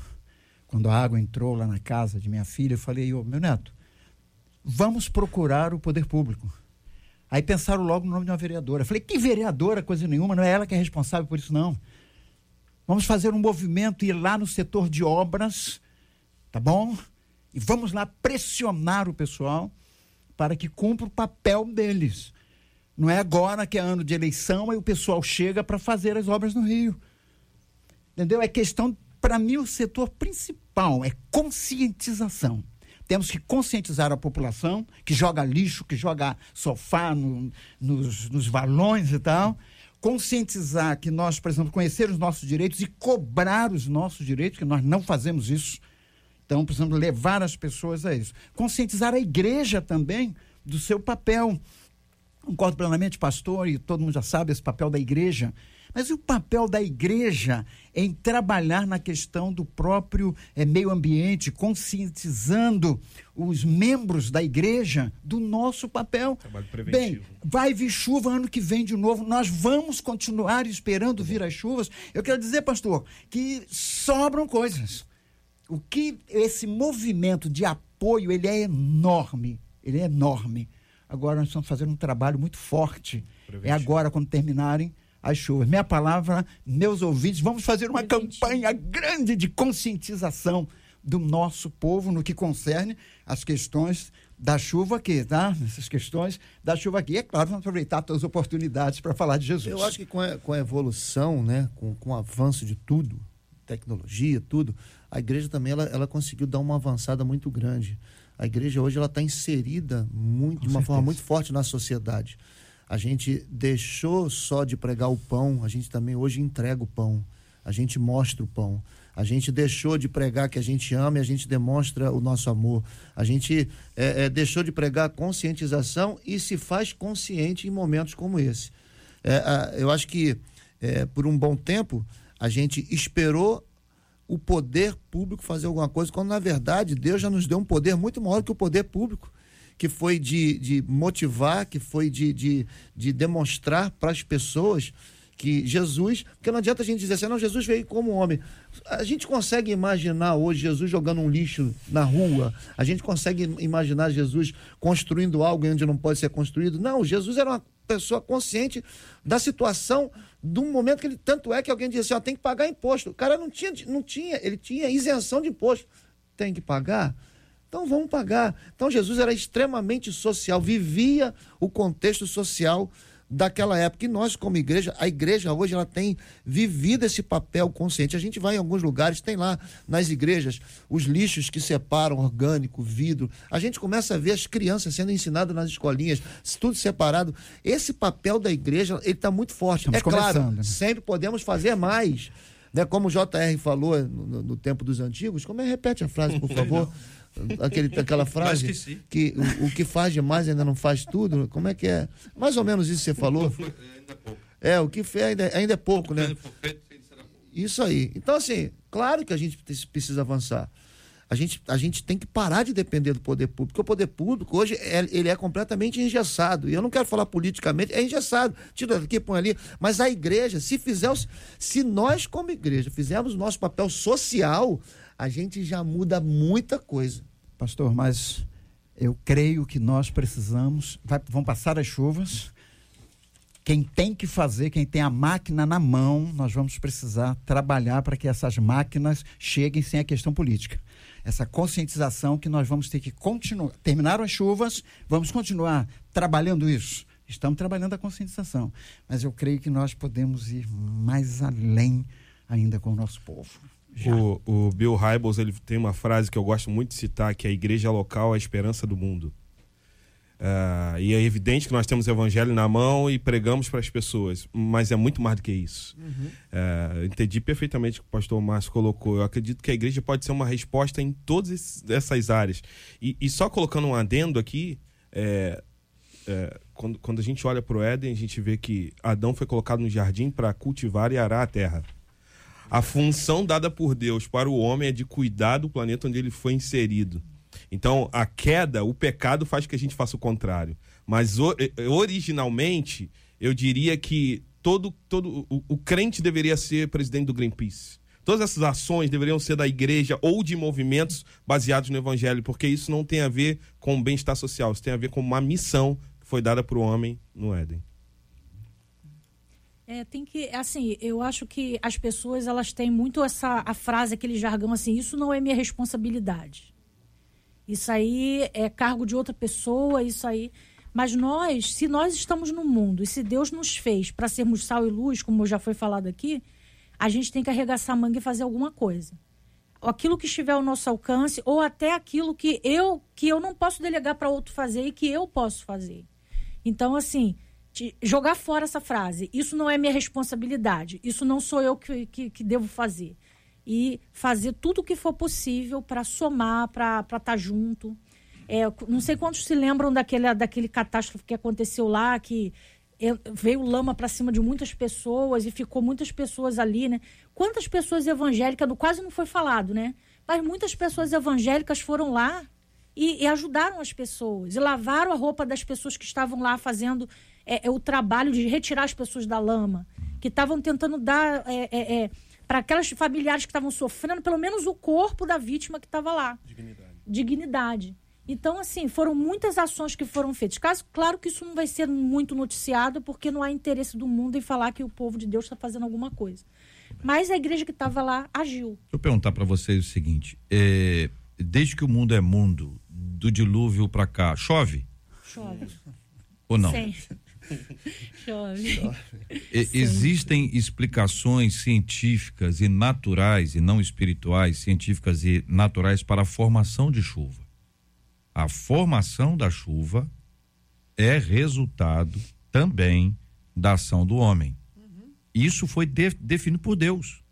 quando a água entrou lá na casa de minha filha, eu falei, oh, meu neto, vamos procurar o poder público. Aí pensaram logo no nome de uma vereadora. Eu falei, que vereadora, coisa nenhuma, não é ela que é responsável por isso, não. Vamos fazer um movimento, ir lá no setor de obras, tá bom? E vamos lá pressionar o pessoal para que cumpra o papel deles. Não é agora que é ano de eleição, aí o pessoal chega para fazer as obras no Rio. Entendeu? É questão, para mim, o setor principal é conscientização. Temos que conscientizar a população que joga lixo, que joga sofá no, nos, nos valões e tal. Conscientizar que nós, exemplo, conhecer os nossos direitos e cobrar os nossos direitos, que nós não fazemos isso. Então, precisamos levar as pessoas a isso. Conscientizar a igreja também do seu papel. Concordo plenamente, pastor, e todo mundo já sabe esse papel da igreja mas o papel da igreja em trabalhar na questão do próprio é, meio ambiente, conscientizando os membros da igreja do nosso papel. Bem, vai vir chuva ano que vem de novo, nós vamos continuar esperando vir as chuvas. Eu quero dizer, pastor, que sobram coisas. O que esse movimento de apoio, ele é enorme, ele é enorme. Agora nós estamos fazendo um trabalho muito forte. É agora, quando terminarem, as chuvas. Minha palavra, meus ouvintes, vamos fazer uma campanha grande de conscientização do nosso povo no que concerne as questões da chuva aqui, tá? Essas questões da chuva aqui. E é claro, vamos aproveitar todas as oportunidades para falar de Jesus. Eu acho que com a, com a evolução, né, com, com o avanço de tudo, tecnologia, tudo, a igreja também ela, ela conseguiu dar uma avançada muito grande. A igreja hoje ela está inserida muito, de uma certeza. forma muito forte na sociedade. A gente deixou só de pregar o pão, a gente também hoje entrega o pão. A gente mostra o pão. A gente deixou de pregar que a gente ama e a gente demonstra o nosso amor. A gente é, é, deixou de pregar conscientização e se faz consciente em momentos como esse. É, a, eu acho que é, por um bom tempo a gente esperou o poder público fazer alguma coisa, quando na verdade Deus já nos deu um poder muito maior que o poder público que foi de, de motivar, que foi de, de, de demonstrar para as pessoas que Jesus, porque não adianta a gente dizer assim, não, Jesus veio como homem. A gente consegue imaginar hoje Jesus jogando um lixo na rua, a gente consegue imaginar Jesus construindo algo onde não pode ser construído. Não, Jesus era uma pessoa consciente da situação, um momento que ele, tanto é que alguém disse assim, ó, tem que pagar imposto. O cara não tinha, não tinha, ele tinha isenção de imposto. Tem que pagar? Então vamos pagar. Então Jesus era extremamente social, vivia o contexto social daquela época. E nós, como igreja, a igreja hoje ela tem vivido esse papel consciente. A gente vai em alguns lugares, tem lá nas igrejas os lixos que separam orgânico, vidro. A gente começa a ver as crianças sendo ensinadas nas escolinhas, tudo separado. Esse papel da igreja ele está muito forte. Estamos é claro, né? sempre podemos fazer mais. Né? Como o JR falou no, no tempo dos antigos, como é? Repete a frase, por favor. Aquele, aquela frase que, o, o, que faz demais ainda não faz tudo. Como é que é? Mais ou menos isso que você falou. É, o que fez ainda, ainda é pouco, né? Isso aí. Então, assim, claro que a gente precisa avançar. A gente, a gente tem que parar de depender do poder público, porque o poder público hoje é, ele é completamente engessado. E eu não quero falar politicamente, é engessado. Tira daqui, põe ali. Mas a igreja, se fizer, se nós, como igreja, fizermos o nosso papel social, a gente já muda muita coisa. Pastor, mas eu creio que nós precisamos. Vai, vão passar as chuvas. Quem tem que fazer, quem tem a máquina na mão, nós vamos precisar trabalhar para que essas máquinas cheguem sem a questão política. Essa conscientização que nós vamos ter que continuar. Terminaram as chuvas, vamos continuar trabalhando isso. Estamos trabalhando a conscientização. Mas eu creio que nós podemos ir mais além ainda com o nosso povo. O, o, Bill Hybels ele tem uma frase que eu gosto muito de citar, que é a igreja local é a esperança do mundo. Uh, e é evidente que nós temos o evangelho na mão e pregamos para as pessoas, mas é muito mais do que isso. Uhum. Uh, entendi perfeitamente o que o pastor Márcio colocou. Eu acredito que a igreja pode ser uma resposta em todas essas áreas. E, e só colocando um adendo aqui, é, é, quando, quando a gente olha para o Éden, a gente vê que Adão foi colocado no jardim para cultivar e arar a terra. A função dada por Deus para o homem é de cuidar do planeta onde ele foi inserido. Então, a queda, o pecado faz que a gente faça o contrário. Mas originalmente, eu diria que todo, todo o, o crente deveria ser presidente do Greenpeace. Todas essas ações deveriam ser da igreja ou de movimentos baseados no evangelho, porque isso não tem a ver com o bem-estar social, isso tem a ver com uma missão que foi dada para o homem no Éden. É, tem que, assim, eu acho que as pessoas, elas têm muito essa, a frase, aquele jargão assim, isso não é minha responsabilidade. Isso aí é cargo de outra pessoa, isso aí... Mas nós, se nós estamos no mundo e se Deus nos fez para sermos sal e luz, como já foi falado aqui, a gente tem que arregaçar a manga e fazer alguma coisa. Aquilo que estiver ao nosso alcance, ou até aquilo que eu, que eu não posso delegar para outro fazer e que eu posso fazer. Então, assim, jogar fora essa frase. Isso não é minha responsabilidade. Isso não sou eu que, que, que devo fazer. E fazer tudo o que for possível para somar, para estar tá junto. É, não sei quantos se lembram daquele, daquele catástrofe que aconteceu lá, que veio lama para cima de muitas pessoas e ficou muitas pessoas ali, né? Quantas pessoas evangélicas, quase não foi falado, né? Mas muitas pessoas evangélicas foram lá e, e ajudaram as pessoas, e lavaram a roupa das pessoas que estavam lá fazendo é, é, o trabalho de retirar as pessoas da lama, que estavam tentando dar é, é, é para aquelas familiares que estavam sofrendo, pelo menos o corpo da vítima que estava lá. Dignidade. Dignidade. Então, assim, foram muitas ações que foram feitas. Caso, claro que isso não vai ser muito noticiado, porque não há interesse do mundo em falar que o povo de Deus está fazendo alguma coisa. Mas a igreja que estava lá agiu. Deixa eu perguntar para vocês o seguinte: é, desde que o mundo é mundo, do dilúvio para cá, chove? Chove. Ou não? Sim. <laughs> Chove. existem explicações científicas e naturais, e não espirituais, científicas e naturais para a formação de chuva. A formação da chuva é resultado também da ação do homem. Uhum. Isso foi de, definido por Deus.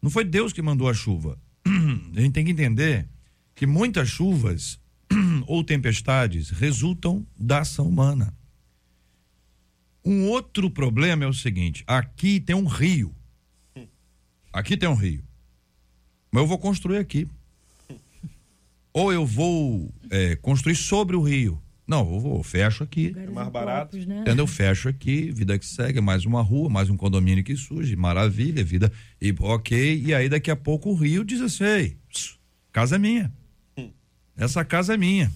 Não foi Deus que mandou a chuva. <clears throat> A gente tem que entender que muitas chuvas <clears throat> ou tempestades resultam da ação humana. Um outro problema é o seguinte: aqui tem um rio. Aqui tem um rio. Mas eu vou construir aqui. Ou eu vou é, construir sobre o rio. Não, eu vou, fecho aqui. É mais barato. Né? Entendeu? Fecho aqui, vida que segue, mais uma rua, mais um condomínio que surge, maravilha, vida. E ok, e aí daqui a pouco o rio diz assim: Ei, casa é minha. Essa casa é minha.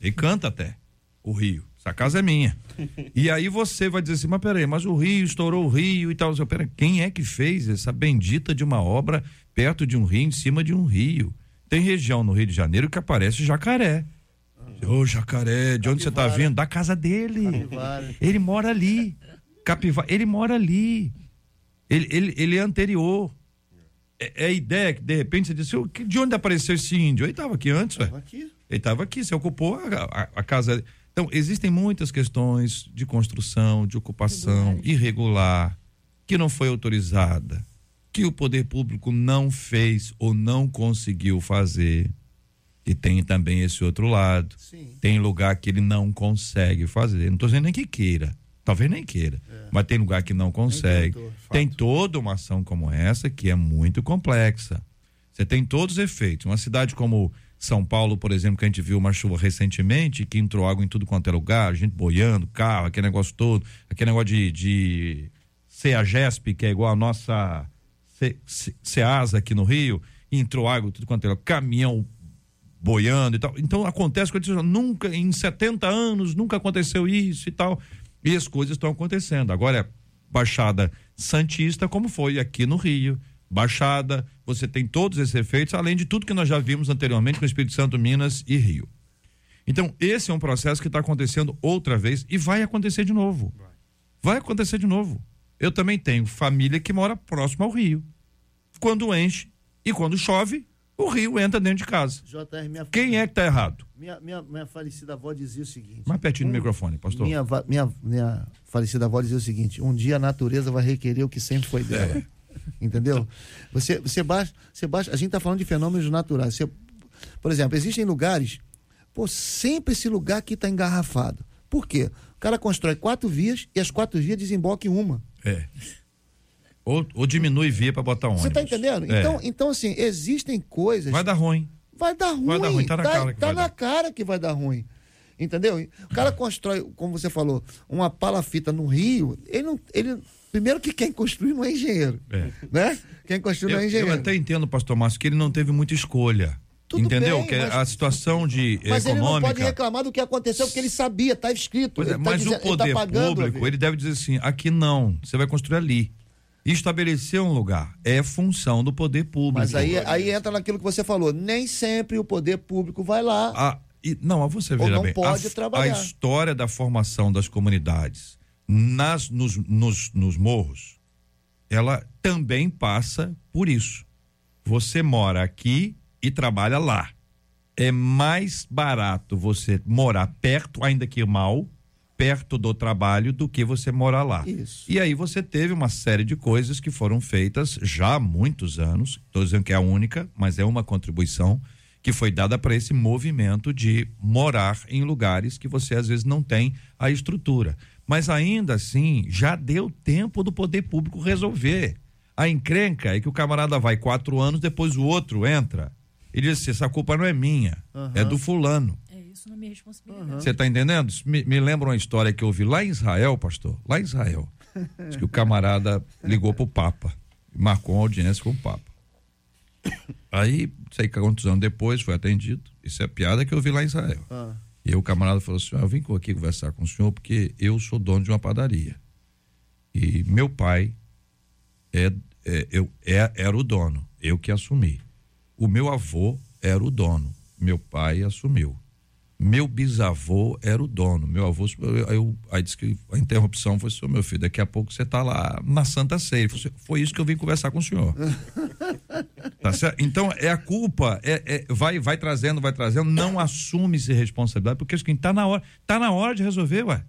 E canta até o rio. Essa casa é minha. <laughs> e aí você vai dizer assim, mas peraí, mas o rio estourou o rio e tal. Peraí, quem é que fez essa bendita de uma obra perto de um rio, em cima de um rio? Tem região no Rio de Janeiro que aparece jacaré. Ô, oh, jacaré, de onde você tá vindo? Da casa dele. Capivara. Ele mora ali. Capivara, ele mora ali. Ele, ele, ele é anterior. É, é, a ideia que, de repente, você disse, de onde apareceu esse índio? Ele estava aqui antes, velho. Ele estava aqui, você ocupou a, a, a casa. Então, existem muitas questões de construção, de ocupação irregular, que não foi autorizada, que o poder público não fez ou não conseguiu fazer. E tem também esse outro lado. Sim. Tem lugar que ele não consegue fazer. Não estou dizendo nem que queira. Talvez nem queira. É. Mas tem lugar que não consegue. tem toda uma ação como essa que é muito complexa. Você tem todos os efeitos. Uma cidade como são Paulo, por exemplo, que a gente viu uma chuva recentemente, que entrou água em tudo quanto é lugar, gente boiando, carro, aquele negócio todo, aquele negócio de, de CEAGESP, que é igual a nossa CEASA aqui no Rio, entrou água tudo quanto é lugar, caminhão boiando e tal. Então acontece que nunca, em 70 anos, nunca aconteceu isso e tal. E as coisas estão acontecendo. Agora é Baixada Santista, como foi aqui no Rio Baixada, você tem todos esses efeitos, além de tudo que nós já vimos anteriormente com o Espírito Santo, Minas e Rio. Então, esse é um processo que está acontecendo outra vez e vai acontecer de novo. Vai acontecer de novo. Eu também tenho família que mora próximo ao rio. Quando enche e quando chove, o rio entra dentro de casa. JR, minha... Quem é que está errado? Minha, minha, minha falecida avó dizia o seguinte. Mais pertinho um, do microfone, pastor. Minha, minha, minha falecida avó dizia o seguinte: um dia a natureza vai requerer o que sempre foi dela. É. Entendeu? Você, você, baixa, você baixa. A gente está falando de fenômenos naturais. Você, por exemplo, existem lugares. Pô, sempre esse lugar aqui está engarrafado. Por quê? O cara constrói quatro vias e as quatro vias desembocam em uma. É. Ou, ou diminui via para botar ônibus. Você está entendendo? É. Então, então, assim, existem coisas. Vai dar ruim. Vai dar ruim. Vai dar ruim, tá na, tá, cara, que tá vai na dar. cara que vai dar ruim. Entendeu? O cara constrói, como você falou, uma palafita no Rio, ele não. Ele, Primeiro que quem construiu não é engenheiro. É. Né? Quem construiu eu, não é engenheiro. Eu até entendo, pastor Márcio, que ele não teve muita escolha. Tudo Entendeu? Bem, que mas, a situação de mas econômica. Mas ele não pode reclamar do que aconteceu, porque ele sabia, está escrito. É, tá mas dizendo, o poder ele tá pagando, público, ele deve dizer assim: aqui não, você vai construir ali. Estabelecer um lugar é função do poder público. Mas aí, aí entra naquilo que você falou: nem sempre o poder público vai lá. Ah, e, não, você veja não bem. Pode a, trabalhar. a história da formação das comunidades nas, nos, nos, nos morros ela também passa por isso. Você mora aqui e trabalha lá. É mais barato você morar perto, ainda que mal, perto do trabalho, do que você morar lá. Isso. E aí você teve uma série de coisas que foram feitas já há muitos anos. Estou dizendo que é a única, mas é uma contribuição que foi dada para esse movimento de morar em lugares que você às vezes não tem a estrutura. Mas ainda assim, já deu tempo do poder público resolver. A encrenca é que o camarada vai quatro anos, depois o outro entra. E diz assim: essa culpa não é minha, é do fulano. É isso não é minha responsabilidade. Você está entendendo? Me, me lembra uma história que eu ouvi lá em Israel, pastor. Lá em Israel. <laughs> Diz que o camarada ligou pro Papa. Marcou uma audiência com o Papa. Aí, sei quantos anos depois, foi atendido. Isso é piada que eu vi lá em Israel. Ah. E o camarada falou assim: "Ah, eu vim aqui conversar com o senhor porque eu sou dono de uma padaria. E meu pai é, é- eu, é- era o dono, eu que assumi. O meu avô era o dono, meu pai assumiu. Meu bisavô era o dono, meu avô. Aí, eu, aí disse que a interrupção foi: seu meu filho, daqui a pouco você está lá na Santa Ceia. Foi isso que eu vim conversar com o senhor. <laughs> Tá certo? Então, é a culpa, é, é- vai, vai trazendo, vai trazendo, não assume-se responsabilidade, porque isso tá na hora, tá na hora de resolver, ué.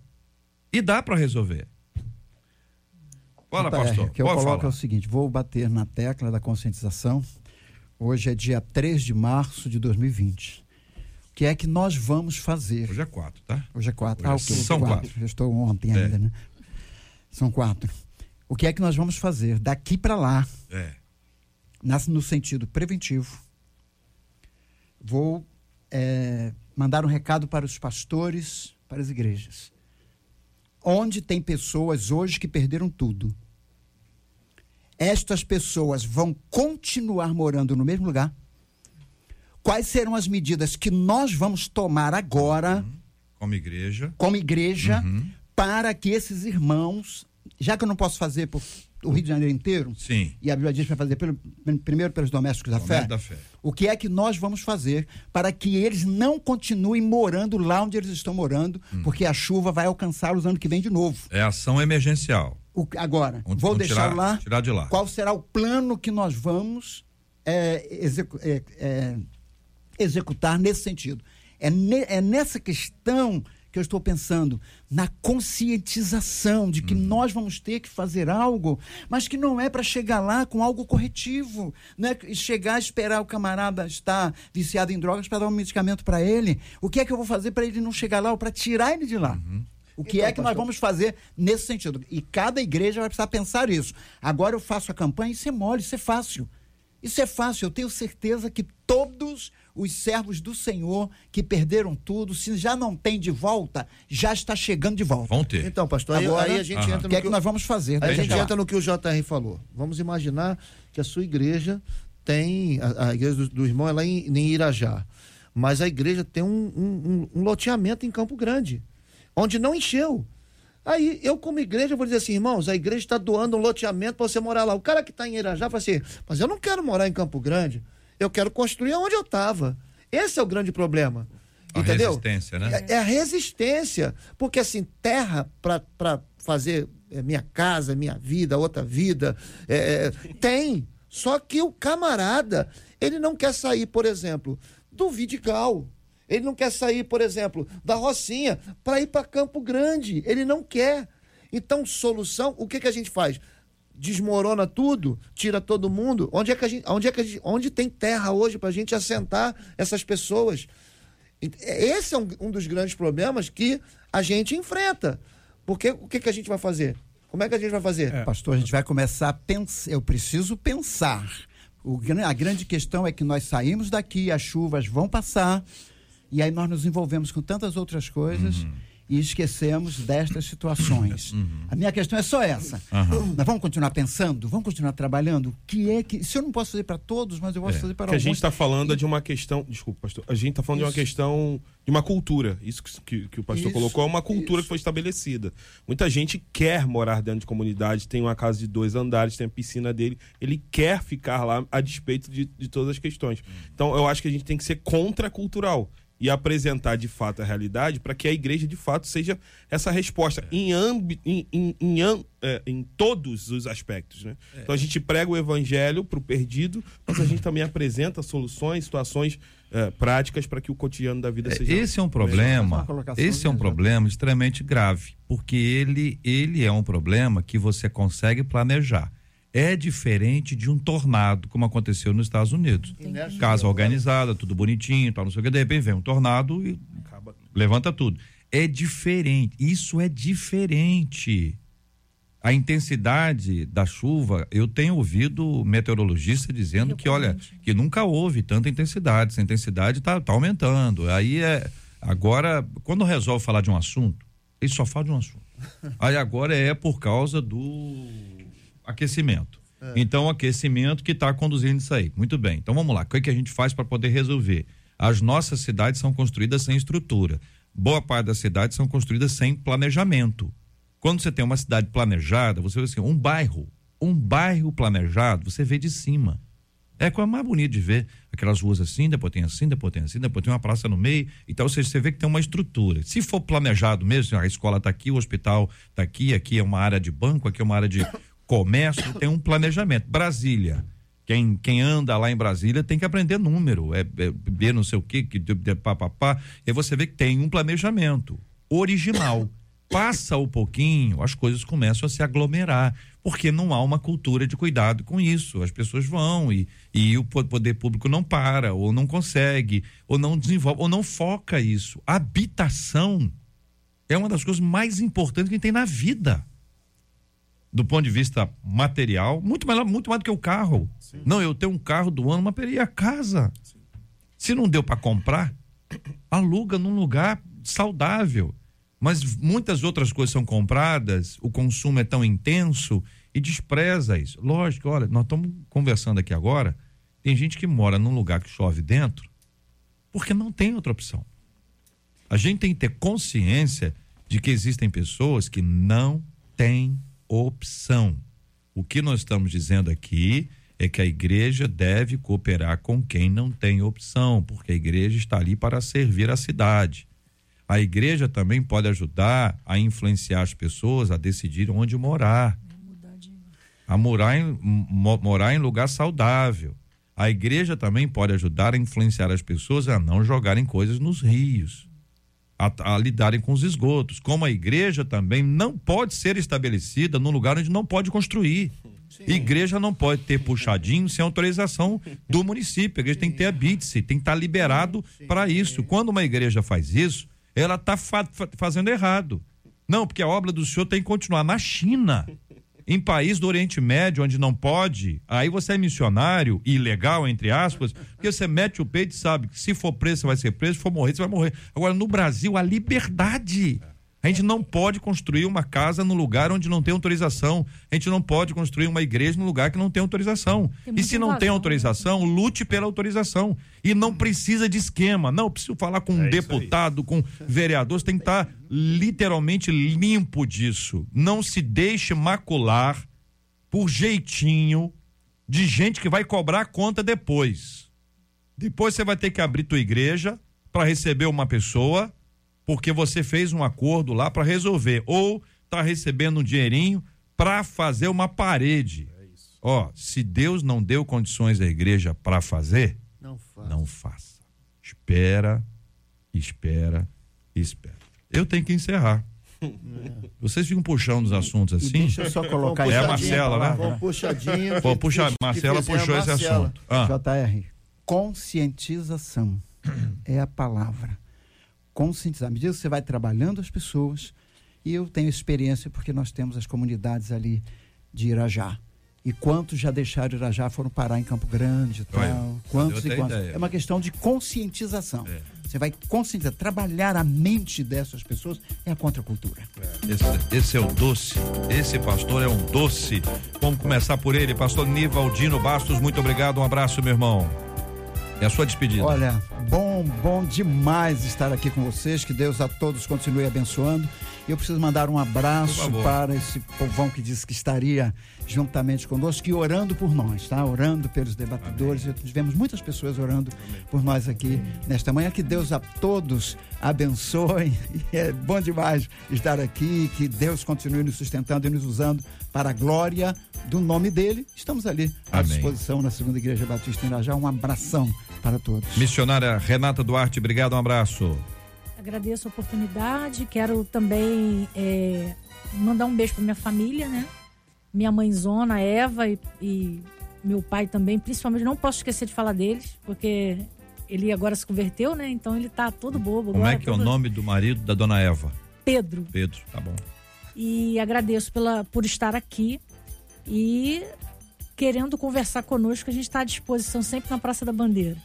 E dá para resolver. Fala, JR, pastor. O que eu Pode coloco é falar. o seguinte: vou bater na tecla da conscientização. Hoje é dia 3 de março de 2020. O que é que nós vamos fazer? Hoje é quatro, tá? Hoje é quatro. Hoje Ah, é- ok. são quatro. Eu estou ontem É. ainda, né? São quatro. O que é que nós vamos fazer daqui para lá, É. nas- no sentido preventivo? Vou é, mandar um recado para os pastores, para as igrejas. Onde tem pessoas hoje que perderam tudo. Estas pessoas vão continuar morando no mesmo lugar? Quais serão as medidas que nós vamos tomar agora? Como igreja. como igreja Uhum. para que esses irmãos, já que eu não posso fazer por o Rio de Janeiro inteiro, Sim. e a Bíblia diz para fazer pelo- primeiro pelos domésticos da fé, da fé. o que é que nós vamos fazer para que eles não continuem morando lá onde eles estão morando, Hum. porque a chuva vai alcançá-los ano que vem de novo. É ação emergencial. O- agora, vou vamos deixar tirar- lá, tirar de lá. qual será o plano que nós vamos é, é, é, executar nesse sentido. É, ne- é nessa questão que eu estou pensando, na conscientização de Uhum. que nós vamos ter que fazer algo, mas que não é para chegar lá com algo corretivo, não é chegar a esperar o camarada estar viciado em drogas para dar um medicamento para ele. O que é que eu vou fazer para ele não chegar lá ou para tirar ele de lá? Uhum. O que Então, é que nós pastor- vamos fazer nesse sentido? E cada igreja vai precisar pensar isso. Agora eu faço a campanha, isso é mole, isso é fácil. Isso é fácil, eu tenho certeza que todos os servos do Senhor que perderam tudo, se já não tem de volta, já está chegando de volta. Vão ter. Então, pastor, aí, Agora, aí a gente Aham. entra O no que é que nós vamos fazer? Aí a gente entra no que o JR falou. Vamos imaginar que a sua igreja tem. A, a igreja do, do irmão é lá em, em Irajá. Mas a igreja tem um, um- um- um loteamento em Campo Grande, onde não encheu. Aí eu, como igreja, vou dizer assim, irmãos, a igreja está doando um loteamento para você morar lá. O cara que está em Irajá fala assim, mas eu não quero morar em Campo Grande, eu quero construir onde eu estava. Esse é o grande problema. A entendeu? resistência, né? É, é a resistência. Porque, assim, terra para fazer é, minha casa, minha vida, outra vida, é, é, tem. Só que o camarada, ele não quer sair, por exemplo, do Vidigal. Ele não quer sair, por exemplo, da Rocinha para ir para Campo Grande. Ele não quer. Então, solução, o que, que a gente faz? Desmorona tudo, tira todo mundo. Onde é que a gente, onde é que gente, onde tem terra hoje para a gente assentar essas pessoas? Esse é um, um dos grandes problemas que a gente enfrenta. Porque o que, que a gente vai fazer? Como é que a gente vai fazer? Pastor, a gente vai começar a pensar. Eu preciso pensar. O a grande questão é que nós saímos daqui, as chuvas vão passar, e aí nós nos envolvemos com tantas outras coisas e esquecemos destas situações. A minha questão é só essa. Nós vamos continuar pensando, vamos continuar trabalhando. O que é que. Se eu não posso fazer para todos, mas eu posso fazer para que a alguns. gente está falando é de uma questão. Desculpa, pastor. A gente está falando de uma Isso. questão de uma cultura. Isso que, que, que o pastor Isso, colocou é uma cultura isso. que foi estabelecida. Muita gente quer morar dentro de comunidade, tem uma casa de dois andares, tem a piscina dele. Ele quer ficar lá a despeito de, de todas as questões. Então, eu acho que a gente tem que ser contracultural. E apresentar de fato a realidade para que a igreja de fato seja essa resposta em, ambi, em, em, em, é, em todos os aspectos. Né? É. Então a gente prega o evangelho para o perdido, mas a gente também apresenta soluções, situações é, práticas para que o cotidiano da vida é, seja. Esse é um problema. Esse é um problema extremamente grave, porque ele, ele é um problema que você consegue planejar é diferente de um tornado, como aconteceu nos Estados Unidos. Entendi. Casa organizada, tudo bonitinho, tal, não sei o que, de repente vem um tornado e Acaba. levanta tudo. É diferente, isso é diferente. A intensidade da chuva, eu tenho ouvido meteorologista dizendo que, olha, que nunca houve tanta intensidade, essa intensidade está tá aumentando. Aí é. Agora, quando resolve falar de um assunto, ele só fala de um assunto. <laughs> Aí agora é por causa do aquecimento. É. Então, aquecimento que está conduzindo isso aí. Muito bem. Então, vamos lá. O que, é que a gente faz para poder resolver? As nossas cidades são construídas sem estrutura. Boa parte das cidades são construídas sem planejamento. Quando você tem uma cidade planejada, você vê assim, um bairro, um bairro planejado, você vê de cima. É coisa mais bonito de ver aquelas ruas assim, depois tem assim, depois tem assim, depois tem uma praça no meio. Então, você, você vê que tem uma estrutura. Se for planejado mesmo, a escola está aqui, o hospital está aqui, aqui é uma área de banco, aqui é uma área de comércio tem um planejamento. Brasília. Quem, quem anda lá em Brasília tem que aprender número, é, é ver não sei o que, que papapá. E você vê que tem um planejamento original. Passa um pouquinho, as coisas começam a se aglomerar, porque não há uma cultura de cuidado com isso. As pessoas vão e, e o poder público não para, ou não consegue, ou não desenvolve, ou não foca isso. habitação é uma das coisas mais importantes que tem na vida do ponto de vista material, muito mais, muito mais do que o carro. Sim. Não, eu tenho um carro do ano, mas peraí, a casa. Sim. Se não deu para comprar, aluga num lugar saudável. Mas muitas outras coisas são compradas, o consumo é tão intenso e despreza isso. Lógico, olha, nós estamos conversando aqui agora, tem gente que mora num lugar que chove dentro, porque não tem outra opção. A gente tem que ter consciência de que existem pessoas que não têm opção. O que nós estamos dizendo aqui é que a igreja deve cooperar com quem não tem opção, porque a igreja está ali para servir a cidade. A igreja também pode ajudar a influenciar as pessoas a decidir onde morar. A morar em, morar em lugar saudável. A igreja também pode ajudar a influenciar as pessoas a não jogarem coisas nos rios a, a, lidarem com os esgotos. Como a igreja também não pode ser estabelecida num lugar onde não pode construir. Sim. Igreja não pode ter puxadinho sem autorização do município. A igreja tem que ter a BITSE, tem que estar liberado para isso. Quando uma igreja faz isso, ela está fa fazendo errado. Não, porque a obra do senhor tem que continuar. Na China, em país do Oriente Médio, onde não pode, aí você é missionário, ilegal, entre aspas, porque você mete o peito e sabe que se for preso, você vai ser preso, se for morrer, você vai morrer. Agora, no Brasil, a liberdade. A gente não pode construir uma casa no lugar onde não tem autorização. A gente não pode construir uma igreja no lugar que não tem autorização. Tem e se não tem autorização, lute pela autorização. E não precisa de esquema. Não, preciso falar com um é deputado, com vereadores, tem que estar literalmente limpo disso. Não se deixe macular por jeitinho de gente que vai cobrar conta depois. Depois você vai ter que abrir tua igreja para receber uma pessoa porque você fez um acordo lá para resolver ou está recebendo um dinheirinho para fazer uma parede. É Ó, se Deus não deu condições à igreja para fazer, não faça. não faça. Espera, espera, espera. Eu tenho que encerrar. É. <laughs> Vocês ficam puxando os assuntos assim? E deixa eu só colocar É a Marcela, né? Vamos puxadinho. Vou puxar. Marcela puxou esse assunto. Ah. JR, conscientização é a palavra conscientizar. À medida que você vai trabalhando as pessoas, e eu tenho experiência porque nós temos as comunidades ali de Irajá. E quantos já deixaram Irajá foram parar em Campo Grande e tal. quantos e quantos. Ideia. É uma questão de conscientização. É. Você vai conscientizar, trabalhar a mente dessas pessoas é a contracultura. É. Esse, esse, é o doce. Esse pastor é um doce. Vamos começar por ele, pastor Nivaldino Bastos. Muito obrigado, um abraço, meu irmão. E a sua despedida? Olha, bom, bom demais estar aqui com vocês. Que Deus a todos continue abençoando. E eu preciso mandar um abraço para esse povão que disse que estaria juntamente conosco e orando por nós, tá? Orando pelos debatedores. Amém. Tivemos muitas pessoas orando Amém. por nós aqui Amém. nesta manhã. Que Deus a todos abençoe. <laughs> E é bom demais estar aqui. Que Deus continue nos sustentando e nos usando para a glória do nome dele. Estamos ali à disposição na Segunda Igreja Batista em Irajá. Um abração para todos. Missionária Renata Duarte, obrigado, um abraço. Agradeço a oportunidade, quero também é, mandar um beijo para minha família, né? Minha mãezona, Eva e, e meu pai também, principalmente, não posso esquecer de falar deles, porque ele agora se converteu, né? Então ele tá todo bobo. Como agora, é que todo... é o nome do marido da dona Eva? Pedro. Pedro, tá bom. E agradeço pela, por estar aqui e querendo conversar conosco, a gente está à disposição sempre na Praça da Bandeira.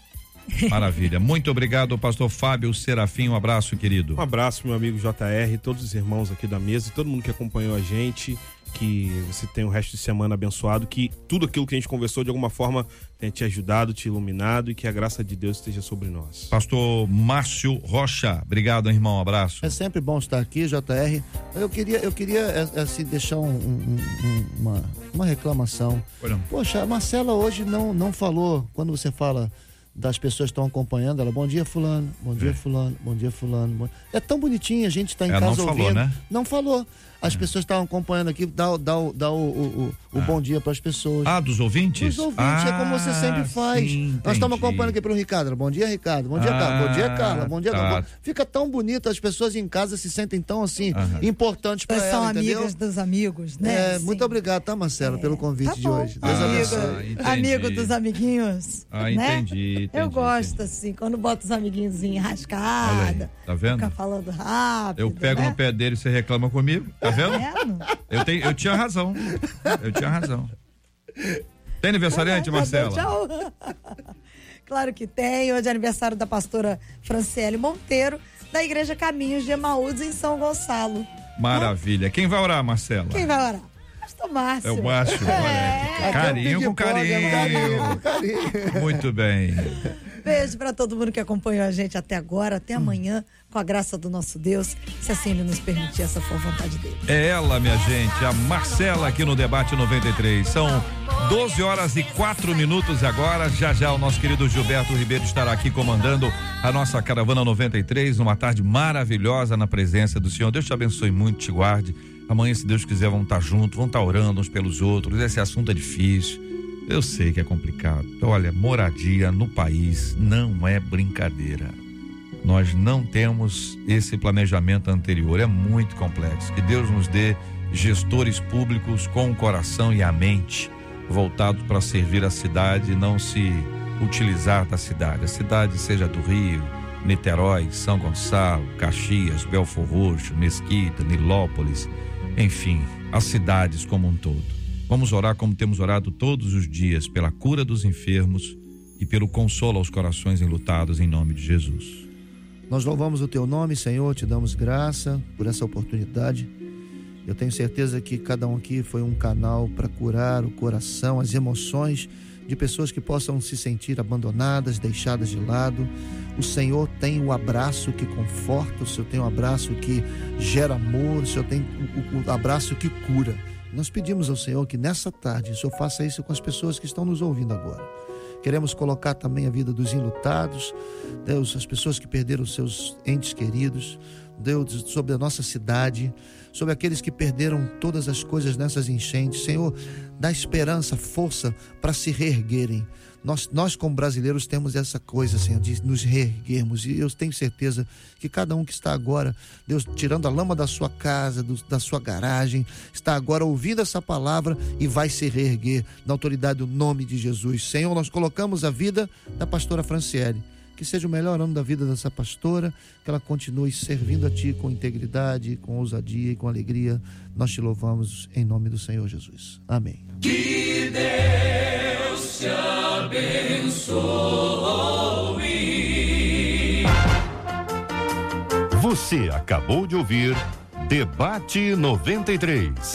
Maravilha. Muito obrigado, pastor Fábio Serafim. Um abraço, querido. Um abraço, meu amigo JR, todos os irmãos aqui da mesa, todo mundo que acompanhou a gente. Que você tenha o resto de semana abençoado, que tudo aquilo que a gente conversou de alguma forma tenha te ajudado, te iluminado e que a graça de Deus esteja sobre nós. Pastor Márcio Rocha, obrigado, irmão, um abraço. É sempre bom estar aqui, JR. Eu queria, eu queria assim, deixar um, um, um, uma, uma reclamação. Poxa, a Marcela hoje não, não falou, quando você fala das pessoas que estão acompanhando ela. Bom dia, fulano. Bom dia, é. fulano. Bom dia, fulano. Bom... É tão bonitinho, a gente está em ela casa não ouvindo. Falou, né? Não falou. As é. pessoas estavam acompanhando aqui, dá, dá, dá o, o, o, ah. bom dia para as pessoas. Ah, dos ouvintes? Dos ouvintes, ah, é como você sempre ah, faz. Sim, Nós estamos acompanhando aqui para o Ricardo. Bom dia, Ricardo. Bom dia, ah, Carla. Bom dia, Carla. Bom dia, tá. Fica tão bonito, as pessoas em casa se sentem tão assim, importantes para ela. São amigas dos amigos, né? É, muito obrigado, tá, Marcelo, é. pelo convite tá de hoje. Deus amigo, ah, amigo dos amiguinhos. Ah, né? entendi, entendi. Eu gosto, assim, quando bota os amiguinhos em rascada. Tá vendo? Fica falando rápido. Eu pego né? no pé dele e você reclama comigo. Tá vendo? Tá vendo? Eu, tenho, eu tinha razão. Eu tinha razão. Tem aniversariante, Marcela? Tchau. <laughs> Claro que tem. Hoje é aniversário da pastora Franciele Monteiro, da Igreja Caminhos de Emaús, em São Gonçalo. Maravilha. Quem vai orar, Marcela? Quem vai orar? Pastor Márcio. É o Márcio. É. Carinho com carinho. carinho com carinho. Muito bem. Beijo para todo mundo que acompanhou a gente até agora, até amanhã, com a graça do nosso Deus, se assim ele nos permitir, essa for a vontade dele. É ela, minha gente, a Marcela aqui no Debate 93. São 12 horas e 4 minutos agora. Já já o nosso querido Gilberto Ribeiro estará aqui comandando a nossa caravana 93, numa tarde maravilhosa na presença do Senhor. Deus te abençoe muito, te guarde. Amanhã, se Deus quiser, vão estar juntos, vão estar orando uns pelos outros. Esse assunto é difícil. Eu sei que é complicado. Olha, moradia no país não é brincadeira. Nós não temos esse planejamento anterior, é muito complexo. Que Deus nos dê gestores públicos com o coração e a mente voltados para servir a cidade e não se utilizar da cidade. A cidade seja do Rio, Niterói, São Gonçalo, Caxias, Belfor Roxo, Mesquita, Nilópolis, enfim, as cidades como um todo. Vamos orar como temos orado todos os dias pela cura dos enfermos e pelo consolo aos corações enlutados em nome de Jesus. Nós louvamos o teu nome, Senhor, te damos graça por essa oportunidade. Eu tenho certeza que cada um aqui foi um canal para curar o coração, as emoções de pessoas que possam se sentir abandonadas, deixadas de lado. O Senhor tem o abraço que conforta, o Senhor tem o abraço que gera amor, o Senhor tem o, o abraço que cura. Nós pedimos ao Senhor que nessa tarde o Senhor faça isso com as pessoas que estão nos ouvindo agora. Queremos colocar também a vida dos enlutados, Deus, as pessoas que perderam seus entes queridos, Deus, sobre a nossa cidade, sobre aqueles que perderam todas as coisas nessas enchentes. Senhor, dá esperança, força para se reerguerem. Nós, nós, como brasileiros, temos essa coisa, Senhor, de nos reerguermos. E eu tenho certeza que cada um que está agora, Deus, tirando a lama da sua casa, do, da sua garagem, está agora ouvindo essa palavra e vai se reerguer na autoridade do nome de Jesus. Senhor, nós colocamos a vida da pastora Franciele que seja o melhor ano da vida dessa pastora, que ela continue servindo a Ti com integridade, com ousadia e com alegria. Nós te louvamos em nome do Senhor Jesus. Amém. Que Deus te abençoe. Você acabou de ouvir Debate 93.